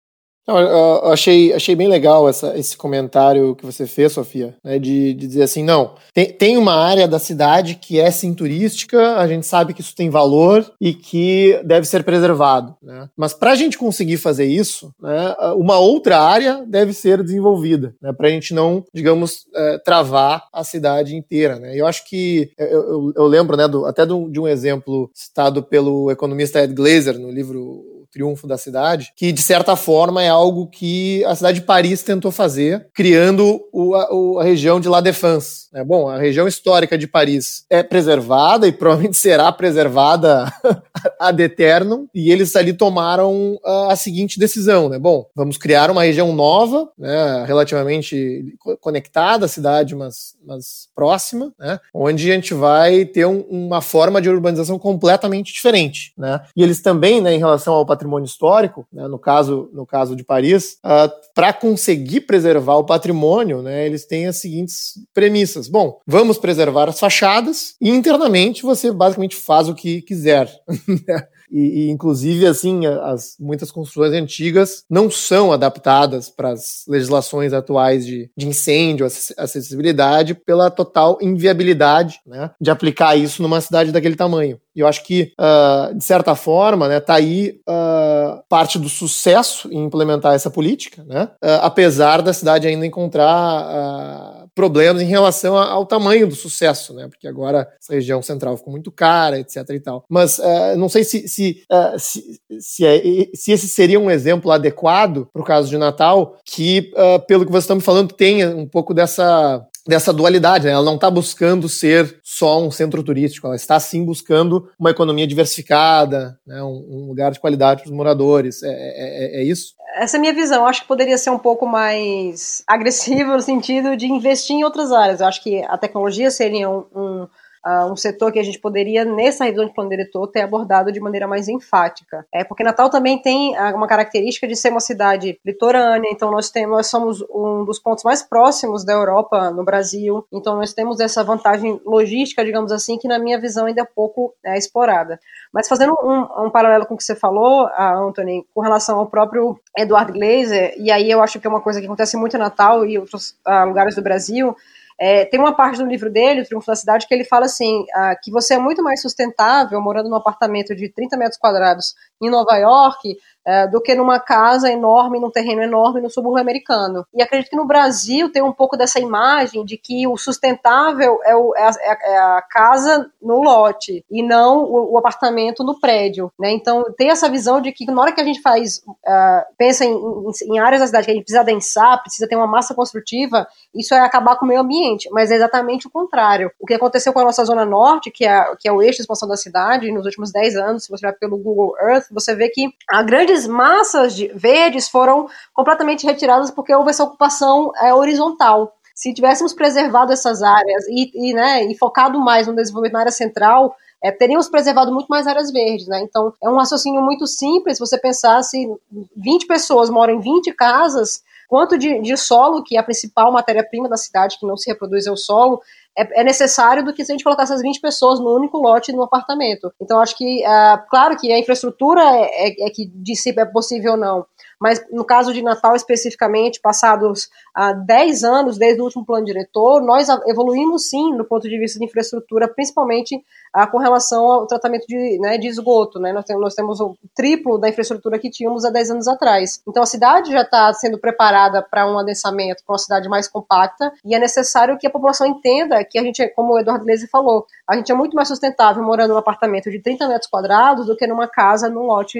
Eu achei, achei bem legal essa, esse comentário que você fez, Sofia, né, de, de dizer assim, não, tem, tem uma área da cidade que é sim turística, a gente sabe que isso tem valor e que deve ser preservado, né? mas para a gente conseguir fazer isso, né, uma outra área deve ser desenvolvida, né, para a gente não, digamos, é, travar a cidade inteira. Né? Eu acho que, eu, eu, eu lembro né, do, até um, de um exemplo citado pelo economista Ed Glazer no livro triunfo da cidade, que de certa forma é algo que a cidade de Paris tentou fazer, criando o, a, a, região de La Défense. Né? Bom, a região histórica de Paris é preservada e provavelmente (laughs) será preservada (laughs) ad eternum, e eles ali tomaram a, a, seguinte decisão, né? Bom, vamos criar uma região nova, né, relativamente conectada à cidade, mas, mas próxima, né, onde a gente vai ter um, uma forma de urbanização completamente diferente, né? E eles também, né, em relação ao patrimônio histórico, né, no, caso, no caso de Paris, uh, ah, para conseguir preservar o patrimônio, né, eles têm as seguintes premissas. Bom, vamos preservar as fachadas e internamente você basicamente faz o que quiser. (laughs) E, e, inclusive, assim, as, muitas construções antigas não são adaptadas para as legislações atuais de, de incêndio, acessibilidade, pela total inviabilidade né, de aplicar isso numa cidade daquele tamanho. E eu acho que, uh, de certa forma, né, tá aí uh, parte do sucesso em implementar essa política, né, uh, apesar da cidade ainda encontrar problemas em relação ao tamanho do sucesso, né, porque agora essa região central ficou muito cara, etc e tal. Mas não sei se, se, se, se, é, se, esse seria um exemplo adequado para o caso de Natal, que, pelo que você está me falando, tenha um pouco dessa dessa dualidade, né? ela não está buscando ser só um centro turístico, ela está sim buscando uma economia diversificada, né? um, um lugar de qualidade para os moradores. É, é, é, é, isso? Essa é a minha visão. Eu acho que poderia ser um pouco mais (laughs) agressiva no sentido de investir em outras áreas. Eu acho que a tecnologia seria um, um uh, um setor que a gente poderia, nessa revisão de plano diretor, ter abordado de maneira mais enfática. É porque Natal também tem uh, uma característica de ser uma cidade litorânea, então nós temos, nós somos um dos pontos mais próximos da Europa no Brasil, então nós temos essa vantagem logística, digamos assim, que na minha visão ainda é pouco é, explorada. Mas fazendo um, um, paralelo com o que você falou, uh, Anthony, com relação ao próprio Eduardo Glazer, e aí eu acho que é uma coisa que acontece muito em Natal e outros uh, lugares do Brasil, é, tem uma parte do livro dele, O Triunfo da Cidade, que ele fala assim, ah, que você é muito mais sustentável morando num apartamento de 30 metros quadrados em Nova York é, do que numa casa enorme, num terreno enorme no subúrbio americano. E acredito que no Brasil tem um pouco dessa imagem de que o sustentável é, o, é, a, é a, casa no lote e não o, o, apartamento no prédio. Né? Então tem essa visão de que na hora que a gente faz, uh, pensa em, em, em, áreas da cidade que a gente precisa densar, precisa ter uma massa construtiva, isso é acabar com o meio ambiente, mas é exatamente o contrário. O que aconteceu com a nossa Zona Norte, que é, que é o eixo de expansão da cidade, nos últimos 10 anos, se você olhar pelo Google Earth, você vê que a grandes massas de verdes foram completamente retiradas porque houve essa ocupação é, horizontal. Se tivéssemos preservado essas áreas e, e, né, e focado mais no desenvolvimento na área central, é, teríamos preservado muito mais áreas verdes, né? Então, é um raciocínio muito simples se você pensar se 20 pessoas moram em 20 casas, quanto de, de solo, que é a principal matéria-prima da cidade, que não se reproduz é o solo, é, é, necessário do que se a gente colocar essas 20 pessoas no único lote no apartamento. Então, acho que, uh, claro que a infraestrutura é, é, é que dissipa é possível ou não, mas no caso de Natal especificamente, passados há 10 anos desde o último plano diretor, nós evoluímos sim no ponto de vista de infraestrutura, principalmente ah, com relação ao tratamento de, né, de esgoto. Né? Nós, temos, nós temos o triplo da infraestrutura que tínhamos há 10 anos atrás. Então a cidade já está sendo preparada para um adensamento, para uma cidade mais compacta, e é necessário que a população entenda que a gente, como o Eduardo Leze falou, a gente é muito mais sustentável morando num apartamento de 30 metros quadrados do que numa casa, num lote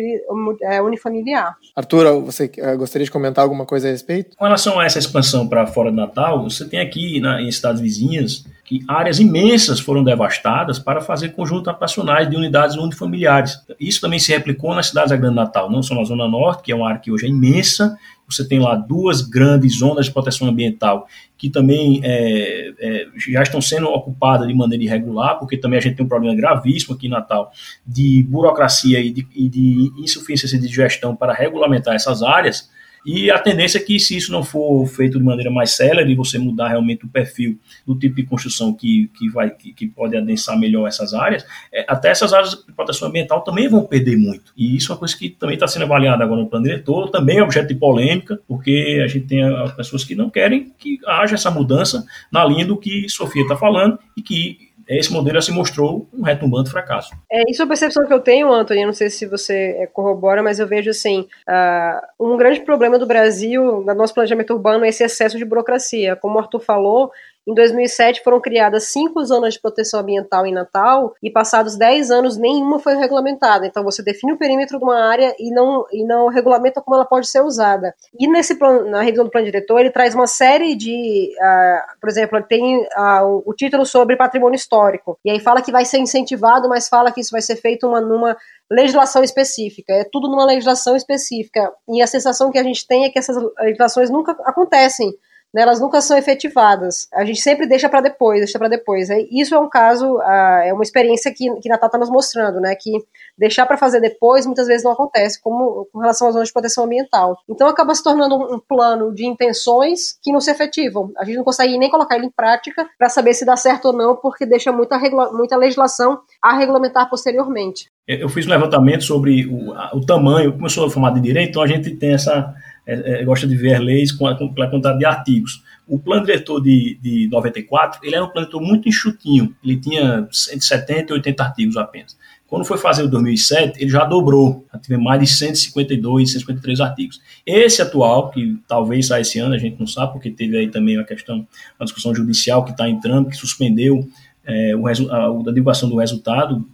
é, unifamiliar. Arthur, você uh, gostaria de comentar alguma coisa a respeito? Com relação a essa expansão para fora do Natal, você tem aqui na, em cidades vizinhas que áreas imensas foram devastadas para fazer conjuntos habitacionais de unidades unifamiliares. Isso também se replicou nas cidades da Grande Natal, não só na Zona Norte, que é uma área que hoje é imensa, você tem lá duas grandes zonas de proteção ambiental que também é, é, já estão sendo ocupadas de maneira irregular, porque também a gente tem um problema gravíssimo aqui em Natal de burocracia e de, e de insuficiência de gestão para regulamentar essas áreas. E a tendência é que, se isso não for feito de maneira mais célere, você mudar realmente o perfil do tipo de construção que, que, vai, que, que pode adensar melhor essas áreas, é, até essas áreas de proteção ambiental também vão perder muito. E isso é uma coisa que também está sendo avaliada agora no plano diretor, também é objeto de polêmica, porque a gente tem pessoas que não querem que haja essa mudança na linha do que Sofia está falando e que esse modelo se mostrou um retumbante fracasso. É, isso é a percepção que eu tenho, Antônio, não sei se você é, corrobora, mas eu vejo assim, uh, um grande problema do Brasil, no nosso planejamento urbano, é esse excesso de burocracia. Como o Arthur falou, em 2007 foram criadas cinco zonas de proteção ambiental em Natal e passados 10 anos nenhuma foi regulamentada. Então você define o perímetro de uma área e não, e não regulamenta como ela pode ser usada. E nesse plano, na revisão do plano diretor ele traz uma série de, uh, por exemplo, tem uh, o título sobre patrimônio histórico e aí fala que vai ser incentivado, mas fala que isso vai ser feito uma, numa legislação específica. É tudo numa legislação específica e a sensação que a gente tem é que essas legislações nunca acontecem né, elas nunca são efetivadas. A gente sempre deixa para depois, deixa para depois. Isso é um caso, uh, é uma experiência que, que Natal está nos mostrando, né, que deixar para fazer depois muitas vezes não acontece, como com relação às zonas de proteção ambiental. Então acaba se tornando um, um plano de intenções que não se efetivam. A gente não consegue nem colocar ele em prática para saber se dá certo ou não, porque deixa muita, muita legislação a regulamentar posteriormente. Eu fiz um levantamento sobre o, o tamanho, como eu sou formado em direito, então a gente tem essa é, é, gosta de ver leis com a, com a quantidade de artigos. O plano diretor de, de 94, ele era um plano diretor muito enxutinho, ele tinha 170 e 80 artigos apenas. Quando foi fazer o 2007, ele já dobrou, já teve mais de 152, 153 artigos. Esse atual, que talvez saia esse ano, a gente não sabe, porque teve aí também uma questão, uma discussão judicial que está entrando, que suspendeu é, o, a, a divulgação do resultado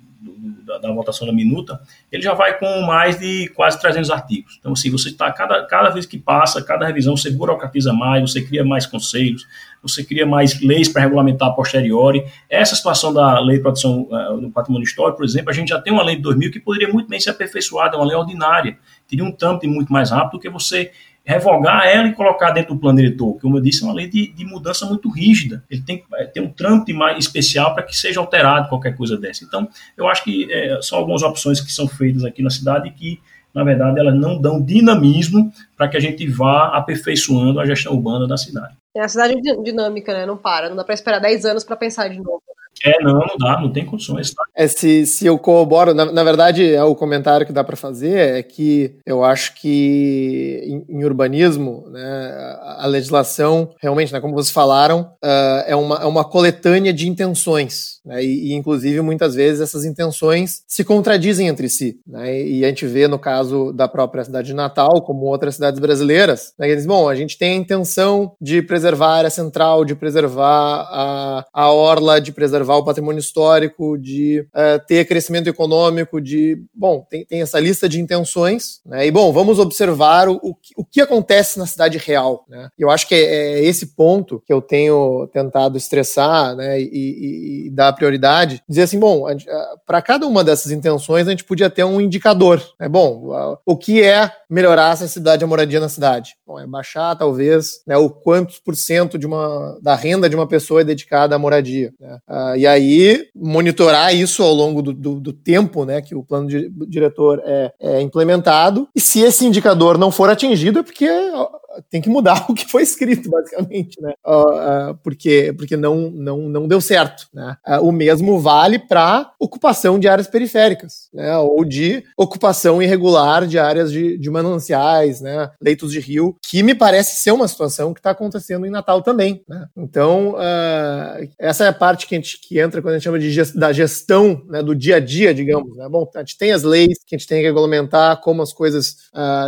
da, da, votação da minuta, ele já vai com mais de quase 300 artigos. Então, assim, você está, cada, cada vez que passa, cada revisão, você burocratiza mais, você cria mais conselhos, você cria mais leis para regulamentar a posteriori. Essa situação da lei de proteção uh, do patrimônio histórico, por exemplo, a gente já tem uma lei de 2000 que poderia muito bem ser aperfeiçoada, uma lei ordinária, teria um trâmite muito mais rápido do que você revogar ela e colocar dentro do plano diretor, que, como eu disse, é uma lei de, de mudança muito rígida. Ele tem que ter um trâmite mais especial para que seja alterado qualquer coisa dessa. Então, eu acho que é, são algumas opções que são feitas aqui na cidade que, na verdade, elas não dão dinamismo para que a gente vá aperfeiçoando a gestão urbana da cidade. É, a cidade é dinâmica, né? Não para, não dá para esperar 10 anos para pensar de novo. É, não, não dá, não tem condições. Tá? É, se, se eu corroboro, na, na verdade, é o comentário que dá para fazer é que eu acho que em, em, urbanismo, né, a legislação, realmente, né, como vocês falaram, uh, é, uma, é uma coletânea de intenções. Né, e, e, inclusive, muitas vezes essas intenções se contradizem entre si. Né, e a gente vê no caso da própria cidade de Natal, como outras cidades brasileiras, né, eles, bom, a gente tem a intenção de preservar a área central, de preservar a, a orla, de preservar o patrimônio histórico, de uh, ter crescimento econômico, de. Bom, tem, tem essa lista de intenções, né? E, bom, vamos observar o, o, o que acontece na cidade real, né? Eu acho que é, é esse ponto que eu tenho tentado estressar, né? E, e, e dar prioridade. Dizer assim, bom, para cada uma dessas intenções a gente podia ter um indicador. É né? bom, o que é melhorar essa cidade, a moradia na cidade? Bom, é baixar, talvez, né, o quantos por cento de uma, da renda de uma pessoa é dedicada à moradia. Né? E aí, monitorar isso ao longo do, do, do tempo né, que o plano de, diretor é, é implementado. E se esse indicador não for atingido, é porque tem que mudar (laughs) o que foi escrito, basicamente, né? Uh, uh, porque porque não, não, não deu certo. Né? Uh, o mesmo vale para ocupação de áreas periféricas, né? ou de ocupação irregular de áreas de, de mananciais, né? leitos de rio, que me parece ser uma situação que está acontecendo em Natal também. Né? Então, essa é a parte que, a gente, que entra quando a gente chama de gest, da gestão né? do dia a dia, digamos. Né? Bom, a gente tem as leis que a gente tem que regulamentar como as coisas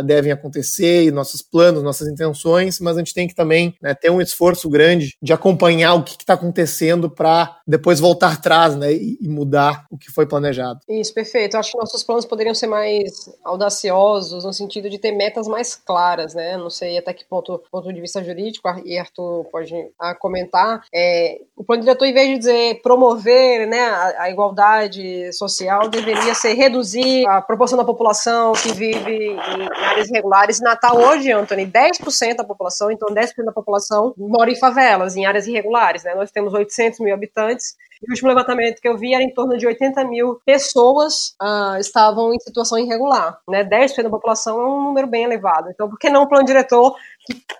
devem acontecer e nossos planos, nossas intenções, mas a gente tem que também né, ter um esforço grande de acompanhar o que está acontecendo para depois voltar atrás né, e, mudar o que foi planejado. Isso, perfeito. Eu acho que nossos planos poderiam ser mais audaciosos, no sentido de ter metas mais claras, né? Não sei até que ponto, ponto de vista jurídico, e Arthur pode a, comentar. É, o plano diretor, em vez de dizer promover né, a, a igualdade social, deveria ser reduzir a proporção da população que vive em áreas irregulares. Natal hoje, Anthony, 10% 10% da população, então 10% da população mora em favelas, em áreas irregulares. Né? Nós temos 800 mil habitantes e o último levantamento que eu vi era em torno de 80 mil pessoas uh, estavam em situação irregular. Né? 10% da população é um número bem elevado. Então, por que não o plano diretor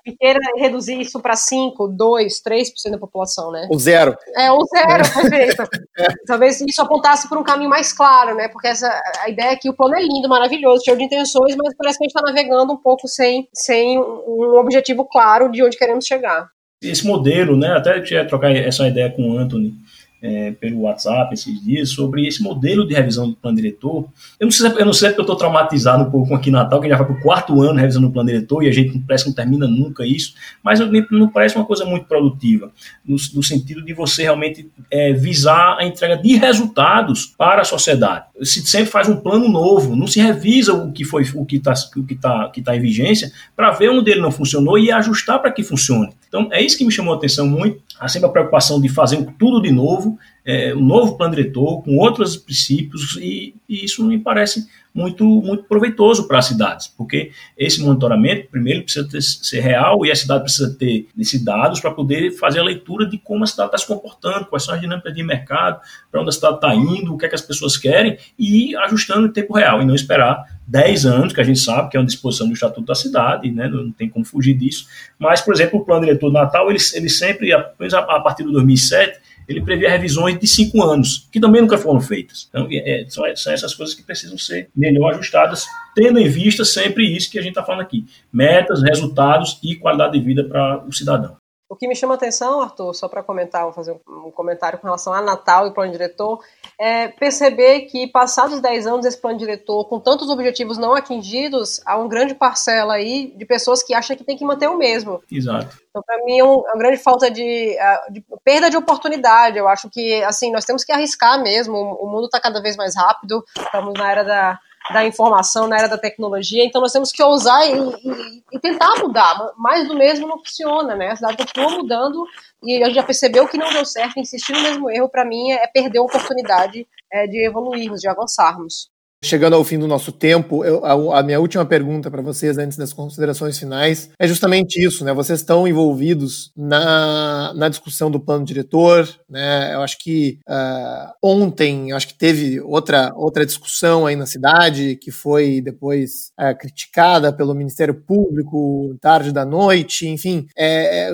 que queira reduzir isso para 5, 2, 3% da população, né? O zero. É, o zero, perfeito. é. (laughs) Talvez isso apontasse por um caminho mais claro, né? Porque essa, a ideia é que o plano é lindo, maravilhoso, cheio de intenções, mas parece que a gente está navegando um pouco sem, sem um objetivo claro de onde queremos chegar. Esse modelo, né? Até eu trocar essa ideia com o Anthony é, pelo WhatsApp esses dias sobre esse modelo de revisão do plano diretor. Eu não sei, eu não sei porque eu estou traumatizado um pouco aqui Natal, que já vai para o quarto ano revisando o plano diretor e a gente parece que não termina nunca isso, mas não parece uma coisa muito produtiva, no, no sentido de você realmente é, visar a entrega de resultados para a sociedade. Se sempre faz um plano novo, não se revisa o que foi o que está que tá, que tá em vigência para ver onde ele não funcionou e ajustar para que funcione. Então é isso que me chamou a atenção muito, há sempre a preocupação de fazer tudo de novo, é, um novo plano diretor, com outros princípios, e, e isso me parece muito, muito proveitoso para as cidades, porque esse monitoramento, primeiro, precisa ter, ser real e a cidade precisa ter esses dados para poder fazer a leitura de como a cidade está se comportando, quais são as dinâmicas de mercado, para onde a cidade está indo, o que é que as pessoas querem, e ir ajustando em tempo real, e não esperar 10 anos, que a gente sabe que é uma disposição do Estatuto da Cidade, né, não tem como fugir disso. Mas, por exemplo, o plano diretor do Natal, ele, ele sempre, a, a partir do 2007, ele previa revisões de cinco anos, que também nunca foram feitas. Então, é, são, são, essas coisas que precisam ser melhor ajustadas, tendo em vista sempre isso que a gente está falando aqui: metas, resultados e qualidade de vida para o cidadão. O que me chama a atenção, Arthur, só para comentar, vou fazer um comentário com relação a Natal e plano diretor, é perceber que, passados 10 anos desse plano diretor, com tantos objetivos não atingidos, há uma grande parcela aí de pessoas que acham que tem que manter o mesmo. Exato. Então, para mim, é, é uma grande falta de, de, perda de oportunidade. Eu acho que, assim, nós temos que arriscar mesmo. O mundo está cada vez mais rápido, estamos na era da da informação, na era da tecnologia, então nós temos que ousar e, e, e, tentar mudar. Mais do mesmo não funciona, né? A cidade continua mudando e a gente já percebeu que não deu certo, insistir no mesmo erro, para mim, é perder a oportunidade é, de evoluirmos, de avançarmos. Chegando ao fim do nosso tempo, eu, a, a, minha última pergunta para vocês, antes das considerações finais, é justamente isso, né? Vocês estão envolvidos na, na discussão do plano diretor, né? Eu acho que uh, ontem, acho que teve outra, outra discussão aí na cidade, que foi depois uh, criticada pelo Ministério Público, tarde da noite, enfim. É,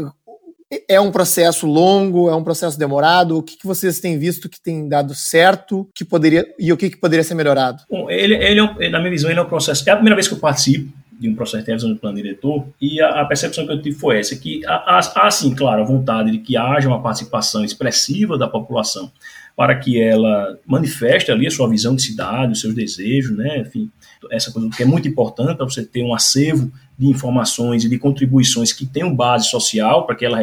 é um processo longo, é um processo demorado? O que, que vocês têm visto que tem dado certo que poderia, e o que, que poderia ser melhorado? Bom, ele, ele, é na minha visão, ele é um processo. É a primeira vez que eu participo de um processo de revisão do plano diretor, e a, a, percepção que eu tive foi essa, que há, há, sim, claro, a vontade de que haja uma participação expressiva da população para que ela manifeste ali a sua visão de cidade, os seus desejos, né, enfim, essa coisa que é muito importante para você ter um acervo de informações e de contribuições que tenham base social para que ela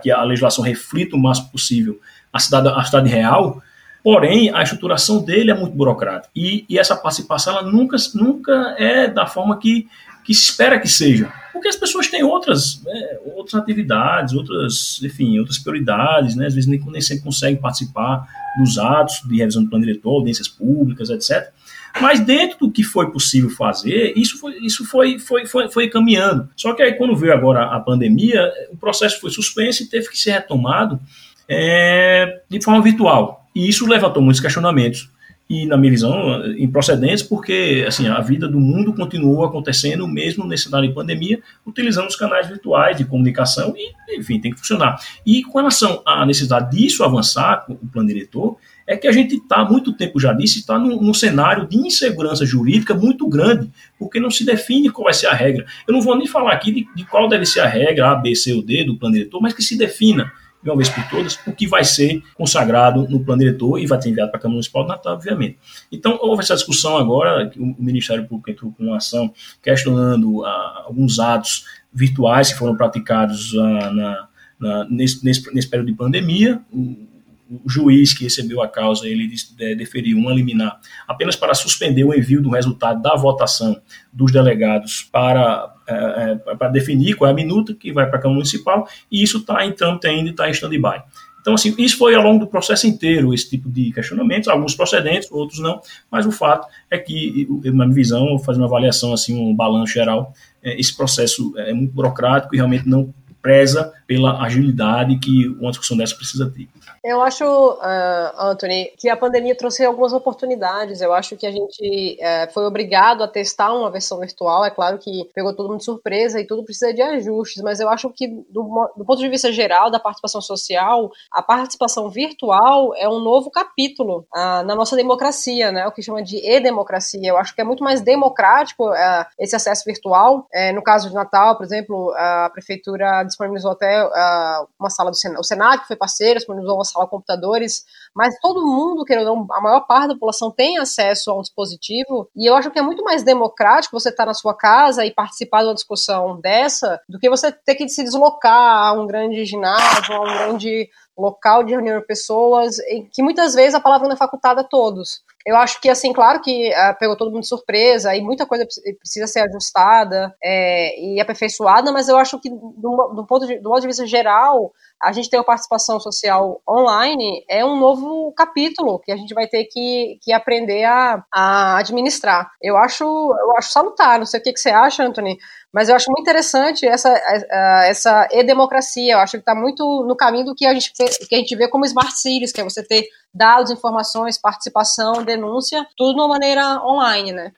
que a legislação reflita o máximo possível a cidade a cidade real porém a estruturação dele é muito burocrática. E, e essa participação ela nunca nunca é da forma que que se espera que seja. Porque as pessoas têm outras né, outras atividades outras enfim outras prioridades né às vezes nem, nem sempre conseguem participar dos atos de revisão do plano diretor audiências públicas etc mas dentro do que foi possível fazer, isso foi, isso foi, foi, foi, foi caminhando. Só que aí, quando veio agora a pandemia, o processo foi suspenso e teve que ser retomado é, de forma virtual. E isso levantou muitos questionamentos. E, na minha visão, improcedentes, porque assim, a vida do mundo continuou acontecendo mesmo nesse cenário de pandemia, utilizando os canais virtuais de comunicação e, enfim, tem que funcionar. E com relação à necessidade disso avançar, o plano diretor, é que a gente está, muito tempo já disse, está num, num, cenário de insegurança jurídica muito grande, porque não se define qual vai ser a regra. Eu não vou nem falar aqui de, de qual deve ser a regra, A, B, C ou D do plano diretor, mas que se defina de uma vez por todas, o que vai ser consagrado no plano diretor e vai ser enviado para a Câmara Municipal de Natal, obviamente. Então, houve essa discussão agora, o Ministério Público entrou com uma ação questionando ah, alguns atos virtuais que foram praticados ah, na, na, nesse, nesse, nesse período de pandemia. O, o juiz que recebeu a causa ele deferiu uma liminar apenas para suspender o envio do resultado da votação dos delegados para, é, é para definir qual é a minuta que vai para a Câmara Municipal, e isso está em trâmite ainda, está em stand-by. Então, assim, isso foi ao longo do processo inteiro, esse tipo de questionamentos, alguns procedentes, outros não, mas o fato é que, na minha visão, fazendo uma avaliação, assim, um balanço geral, é, esse processo é muito burocrático e realmente não preza pela agilidade que uma discussão dessa precisa ter. Eu acho, uh, Anthony, que a pandemia trouxe algumas oportunidades. Eu acho que a gente uh, foi obrigado a testar uma versão virtual. É claro que pegou todo mundo de surpresa e tudo precisa de ajustes, mas eu acho que, do, do, ponto de vista geral da participação social, a participação virtual é um novo capítulo uh, na nossa democracia, né? o que chama de e-democracia. Eu acho que é muito mais democrático uh, esse acesso virtual. no caso de Natal, por exemplo, a prefeitura disponibilizou até uma sala do Senado, o que foi parceiro, disponibilizou uma sala computadores, mas todo mundo, querendo ou não, a maior parte da população tem acesso a um dispositivo, e eu acho que é muito mais democrático você estar na sua casa e participar de uma discussão dessa, do que você ter que se deslocar a um grande ginásio, a um grande local de reunião de pessoas, que muitas vezes a palavra não é facultada a todos. Eu acho que, assim, claro que uh, pegou todo mundo de surpresa e muita coisa precisa ser ajustada é, e aperfeiçoada, mas eu acho que, do, do, ponto de, do de vista geral, a gente ter uma participação social online é um novo capítulo que a gente vai ter que, que aprender a, a administrar. Eu acho, eu acho salutar, não sei o que, que você acha, Anthony, mas eu acho muito interessante essa, essa e-democracia. Eu acho que está muito no caminho do que a, gente, que a gente vê como smart cities, que é você ter dados, informações, participação, denúncia, tudo de uma maneira online, né?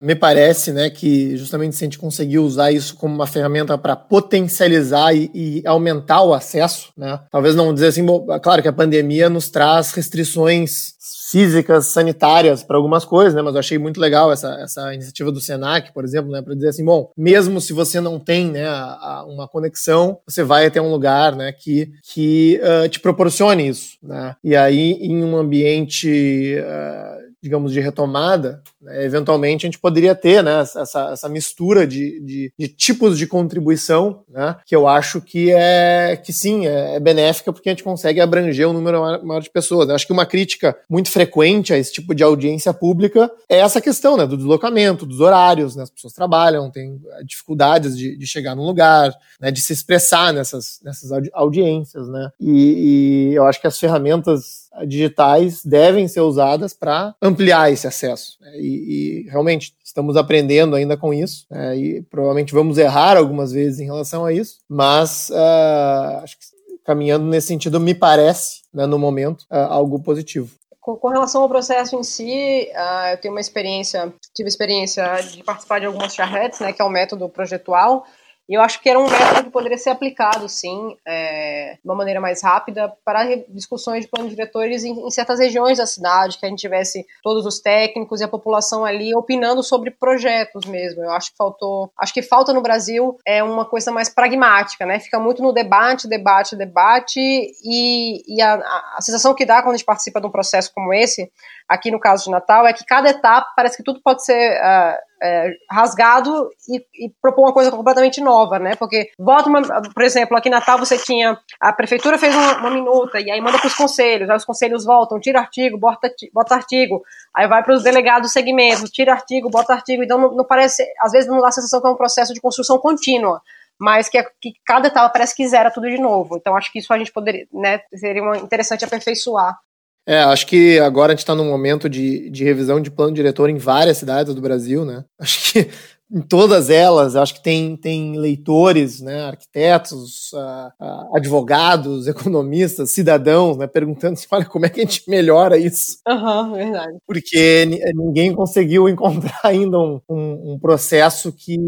Me parece, né, que justamente se a gente conseguir usar isso como uma ferramenta para potencializar e, e, aumentar o acesso, né, talvez não dizer assim, bom, é claro que a pandemia nos traz restrições físicas, sanitárias para algumas coisas, né? Mas eu achei muito legal essa, essa iniciativa do Senac, por exemplo, né? Para dizer assim, bom, mesmo se você não tem, né, a, a uma conexão, você vai até um lugar, né, que, que uh, te proporcione isso, né? E aí, em um ambiente uh, digamos, de retomada, né, eventualmente a gente poderia ter né, essa, essa mistura de, de, de, tipos de contribuição, né, que eu acho que é que sim, é, é benéfica porque a gente consegue abranger um número maior de pessoas. Eu acho que uma crítica muito frequente a esse tipo de audiência pública é essa questão né, do deslocamento, dos horários, né, as pessoas trabalham, têm dificuldades de, de chegar num lugar, né, de se expressar nessas, nessas audiências. Né, e, e eu acho que as ferramentas digitais devem ser usadas para ampliar esse acesso. Né? E, e, realmente estamos aprendendo ainda com isso, né? e provavelmente vamos errar algumas vezes em relação a isso, mas uh, acho que caminhando nesse sentido me parece, né, no momento, uh, algo positivo. Com, relação ao processo em si, uh, eu tenho uma experiência, tive experiência de participar de algumas charretes, né, que é o método projetual, E eu acho que era um método que poderia ser aplicado, sim, é, de uma maneira mais rápida, para discussões de planos diretores em, em, certas regiões da cidade, que a gente tivesse todos os técnicos e a população ali opinando sobre projetos mesmo. Eu acho que faltou, acho que falta no Brasil é uma coisa mais pragmática, né? Fica muito no debate, debate, debate, e, e a, a sensação que dá quando a gente participa de um processo como esse aqui no caso de Natal é que cada etapa parece que tudo pode ser uh, é, rasgado e, e, propor uma coisa completamente nova, né? Porque bota uma, por exemplo, aqui em Natal você tinha a prefeitura fez uma, uma minuta e aí manda para os conselhos, aí os conselhos voltam, tira artigo, bota, bota artigo, aí vai para os delegados segmentos, tira artigo, bota artigo, então não, não, parece, às vezes não dá a sensação que é um processo de construção contínua mas que, que cada etapa parece que zera tudo de novo. Então acho que isso a gente poderia, né, seria interessante aperfeiçoar é, acho que agora a gente está num momento de, de revisão de plano diretor em várias cidades do Brasil, né? (laughs) Acho que em todas elas, acho que tem, tem leitores, né, arquitetos, uh, uh, advogados, economistas, cidadãos, né, perguntando assim, olha, como é que a gente melhora isso? Aham, uhum, verdade. Porque ninguém conseguiu (laughs) encontrar ainda um, um, um, processo que,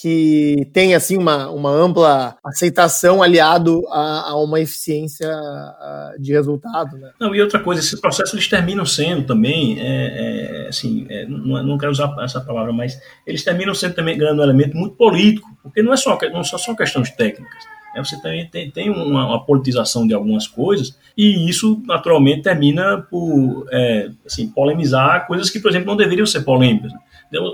que tem, assim, uma, uma ampla aceitação aliado a, a uma eficiência uh, de resultado, né? Não, e outra coisa, esses processos eles terminam sendo também, é, é, assim, é, não, não quero usar essa palavra, mas eles terminam sendo também ganhando um elemento muito político, porque não é só, não são só questões técnicas. Né? Você também tem, tem uma, uma, politização de algumas coisas, e isso naturalmente termina por é, assim, polemizar coisas que, por exemplo, não deveriam ser polêmicas. Né?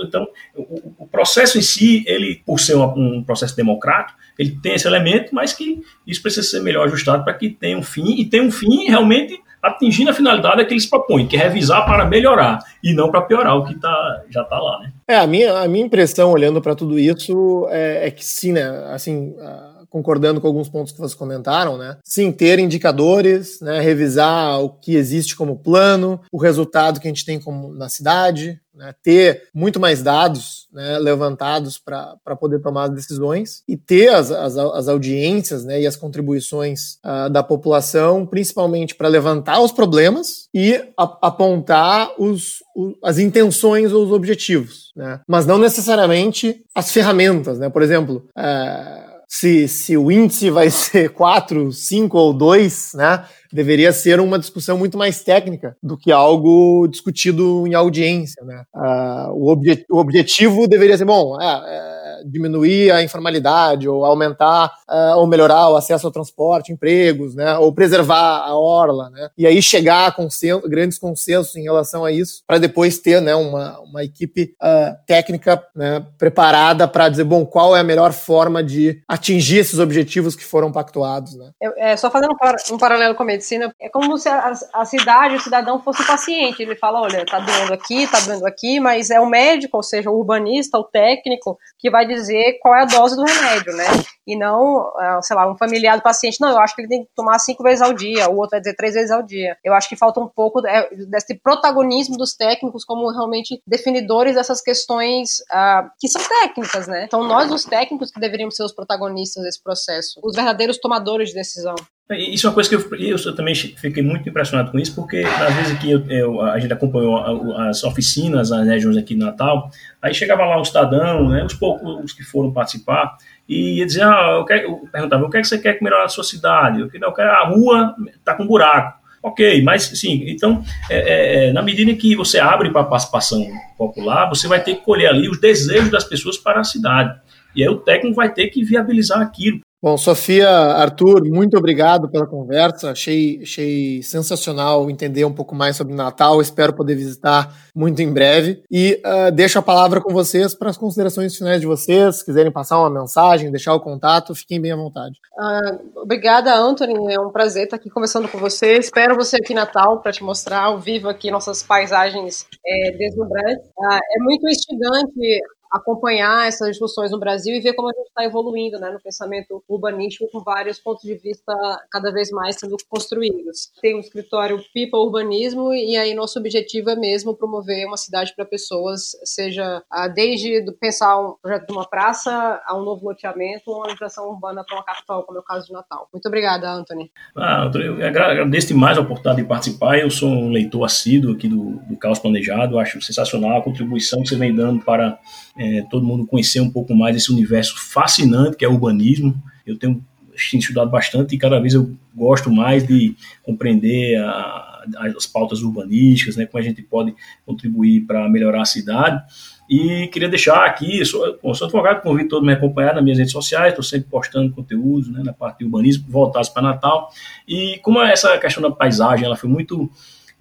Então, o, o, processo em si, ele, por ser um, processo democrático, ele tem esse elemento, mas que isso precisa ser melhor ajustado para que tenha um fim, e tenha um fim realmente atingindo a finalidade que eles propõem, que é revisar para melhorar e não para piorar o que tá, já está lá, né? É, a minha, a minha impressão olhando para tudo isso é, é, que sim, né? Assim, concordando com alguns pontos que vocês comentaram, né? Sim, ter indicadores, né? Revisar o que existe como plano, o resultado que a gente tem como na cidade, né, ter muito mais dados né, levantados para poder tomar as decisões e ter as, as, as audiências né, e as contribuições uh, da população, principalmente para levantar os problemas e apontar os, os, as intenções ou os objetivos, né, mas não necessariamente as ferramentas. Né, por exemplo, uh, se, se o índice vai (laughs) ser 4, 5 ou 2, né? deveria ser uma discussão muito mais técnica do que algo discutido em audiência. Né? Uh, o, obje o, objetivo deveria ser, bom, é, é, diminuir a informalidade, ou aumentar uh, ou melhorar o acesso ao transporte, empregos, né? ou preservar a orla. Né? E aí chegar a grandes consensos em relação a isso, para depois ter né, uma, uma equipe uh, técnica né, preparada para dizer, bom, qual é a melhor forma de atingir esses objetivos que foram pactuados. Né? É, só fazendo um, um paralelo com a medicina, é como se a, a, cidade, o cidadão fosse paciente. Ele fala, olha, tá doendo aqui, tá doendo aqui, mas é o médico, ou seja, o urbanista, o técnico, que vai dizer qual é a dose do remédio, né? E não, ah, sei lá, um familiar do paciente, não, eu acho que ele tem que tomar cinco vezes ao dia, o outro vai dizer três vezes ao dia. Eu acho que falta um pouco é, desse protagonismo dos técnicos como realmente definidores dessas questões uh, que são técnicas, né? Então nós, os técnicos, que deveríamos ser os protagonistas desse processo, os verdadeiros tomadores de decisão. Isso é uma coisa que eu, eu, também fiquei muito impressionado com isso, porque às vezes que eu, eu, a gente acompanhou as oficinas, as regiões aqui no Natal, aí chegava lá um cidadão, né, os poucos que foram participar, e ia dizer, ah, eu, quero, eu perguntava, o que é que você quer melhorar na sua cidade? Eu, não, eu quero, a rua está com buraco. Ok, mas sim, então, é, é, é, na medida que você abre para a participação popular, você vai ter que colher ali os desejos das pessoas para a cidade. E aí o técnico vai ter que viabilizar aquilo. Bom, Sofia, Arthur, muito obrigado pela conversa. Achei, achei sensacional entender um pouco mais sobre Natal. Espero poder visitar muito em breve. E uh, deixo a palavra com vocês para as considerações finais de vocês. Se quiserem passar uma mensagem, deixar o contato, fiquem bem à vontade. Uh, obrigada, Anthony. É um prazer estar aqui conversando com você. Espero você aqui em Natal para te mostrar ao vivo aqui nossas paisagens é, deslumbrantes. Uh, é muito instigante acompanhar essas discussões no Brasil e ver como a gente está evoluindo né, no pensamento urbanístico com vários pontos de vista cada vez mais sendo construídos. Tem um escritório Pipa Urbanismo e aí nosso objetivo é mesmo promover uma cidade para pessoas, seja desde pensar um projeto de uma praça a um novo loteamento ou uma organização urbana para uma capital, como é o caso de Natal. Muito obrigada, Anthony. Ah, eu agradeço demais a oportunidade de participar. Eu sou um leitor assíduo aqui do, do Caos Planejado, acho sensacional a contribuição que você vem dando para é, todo mundo conhecer um pouco mais esse universo fascinante que é o urbanismo. Eu tenho estudado bastante e cada vez eu gosto mais de compreender a, as pautas urbanísticas, né, como a gente pode contribuir para melhorar a cidade. E queria deixar aqui, sou, sou advogado, convido todo mundo a me acompanhar nas minhas redes sociais, estou sempre postando conteúdo né, na parte de urbanismo, voltados para Natal. E como essa questão da paisagem ela foi muito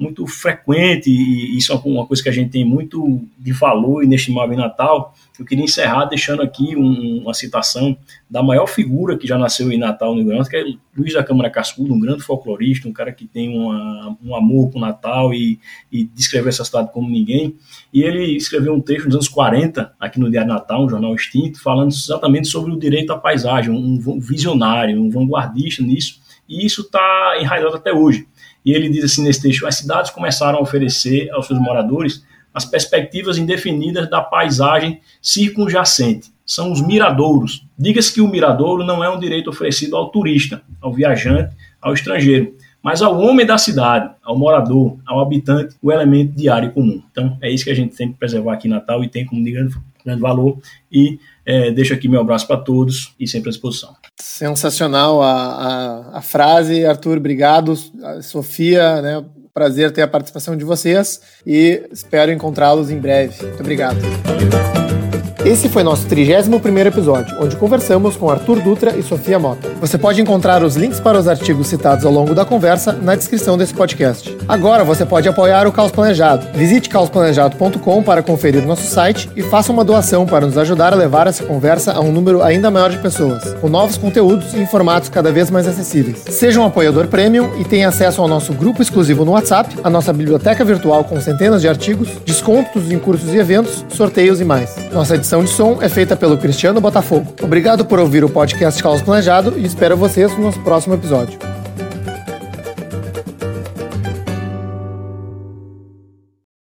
muito frequente e isso é uma coisa que a gente tem muito de valor inestimável em Natal. Eu queria encerrar deixando aqui um, uma citação da maior figura que já nasceu em Natal no Grande, que é Luiz da Câmara Cascudo, um grande folclorista, um cara que tem uma, um amor com Natal e, e descreveu essa cidade como ninguém. E ele escreveu um texto nos anos 40, aqui no Diário Natal, um jornal extinto, falando exatamente sobre o direito à paisagem, um visionário, um vanguardista nisso, e isso está enraizado até hoje. E ele diz assim nesse texto: as cidades começaram a oferecer aos seus moradores as perspectivas indefinidas da paisagem circunjacente. São os miradouros. Diga-se que o miradouro não é um direito oferecido ao turista, ao viajante, ao estrangeiro, mas ao homem da cidade, ao morador, ao habitante, o elemento diário comum. Então, é isso que a gente tem que preservar aqui em Natal e tem como de grande, grande valor. E é, deixo aqui meu abraço para todos e sempre à disposição. Sensacional a, a, a frase, Arthur, obrigado. Sofia, né? Prazer ter a participação de vocês e espero encontrá-los em breve. Muito obrigado. Esse foi nosso 31º episódio, onde conversamos com Arthur Dutra e Sofia Mota. Você pode encontrar os links para os artigos citados ao longo da conversa na descrição desse podcast. Agora você pode apoiar o Caos Planejado. Visite caosplanejado.com para conferir nosso site e faça uma doação para nos ajudar a levar essa conversa a um número ainda maior de pessoas, com novos conteúdos e em formatos cada vez mais acessíveis. Seja um apoiador premium e tenha acesso ao nosso grupo exclusivo no WhatsApp, a nossa biblioteca virtual com centenas de artigos, descontos em cursos e eventos, sorteios e mais. Nossa edição edição de som é feita pelo Cristiano Botafogo. Obrigado por ouvir o podcast Caos Planejado e espero vocês no nosso próximo episódio.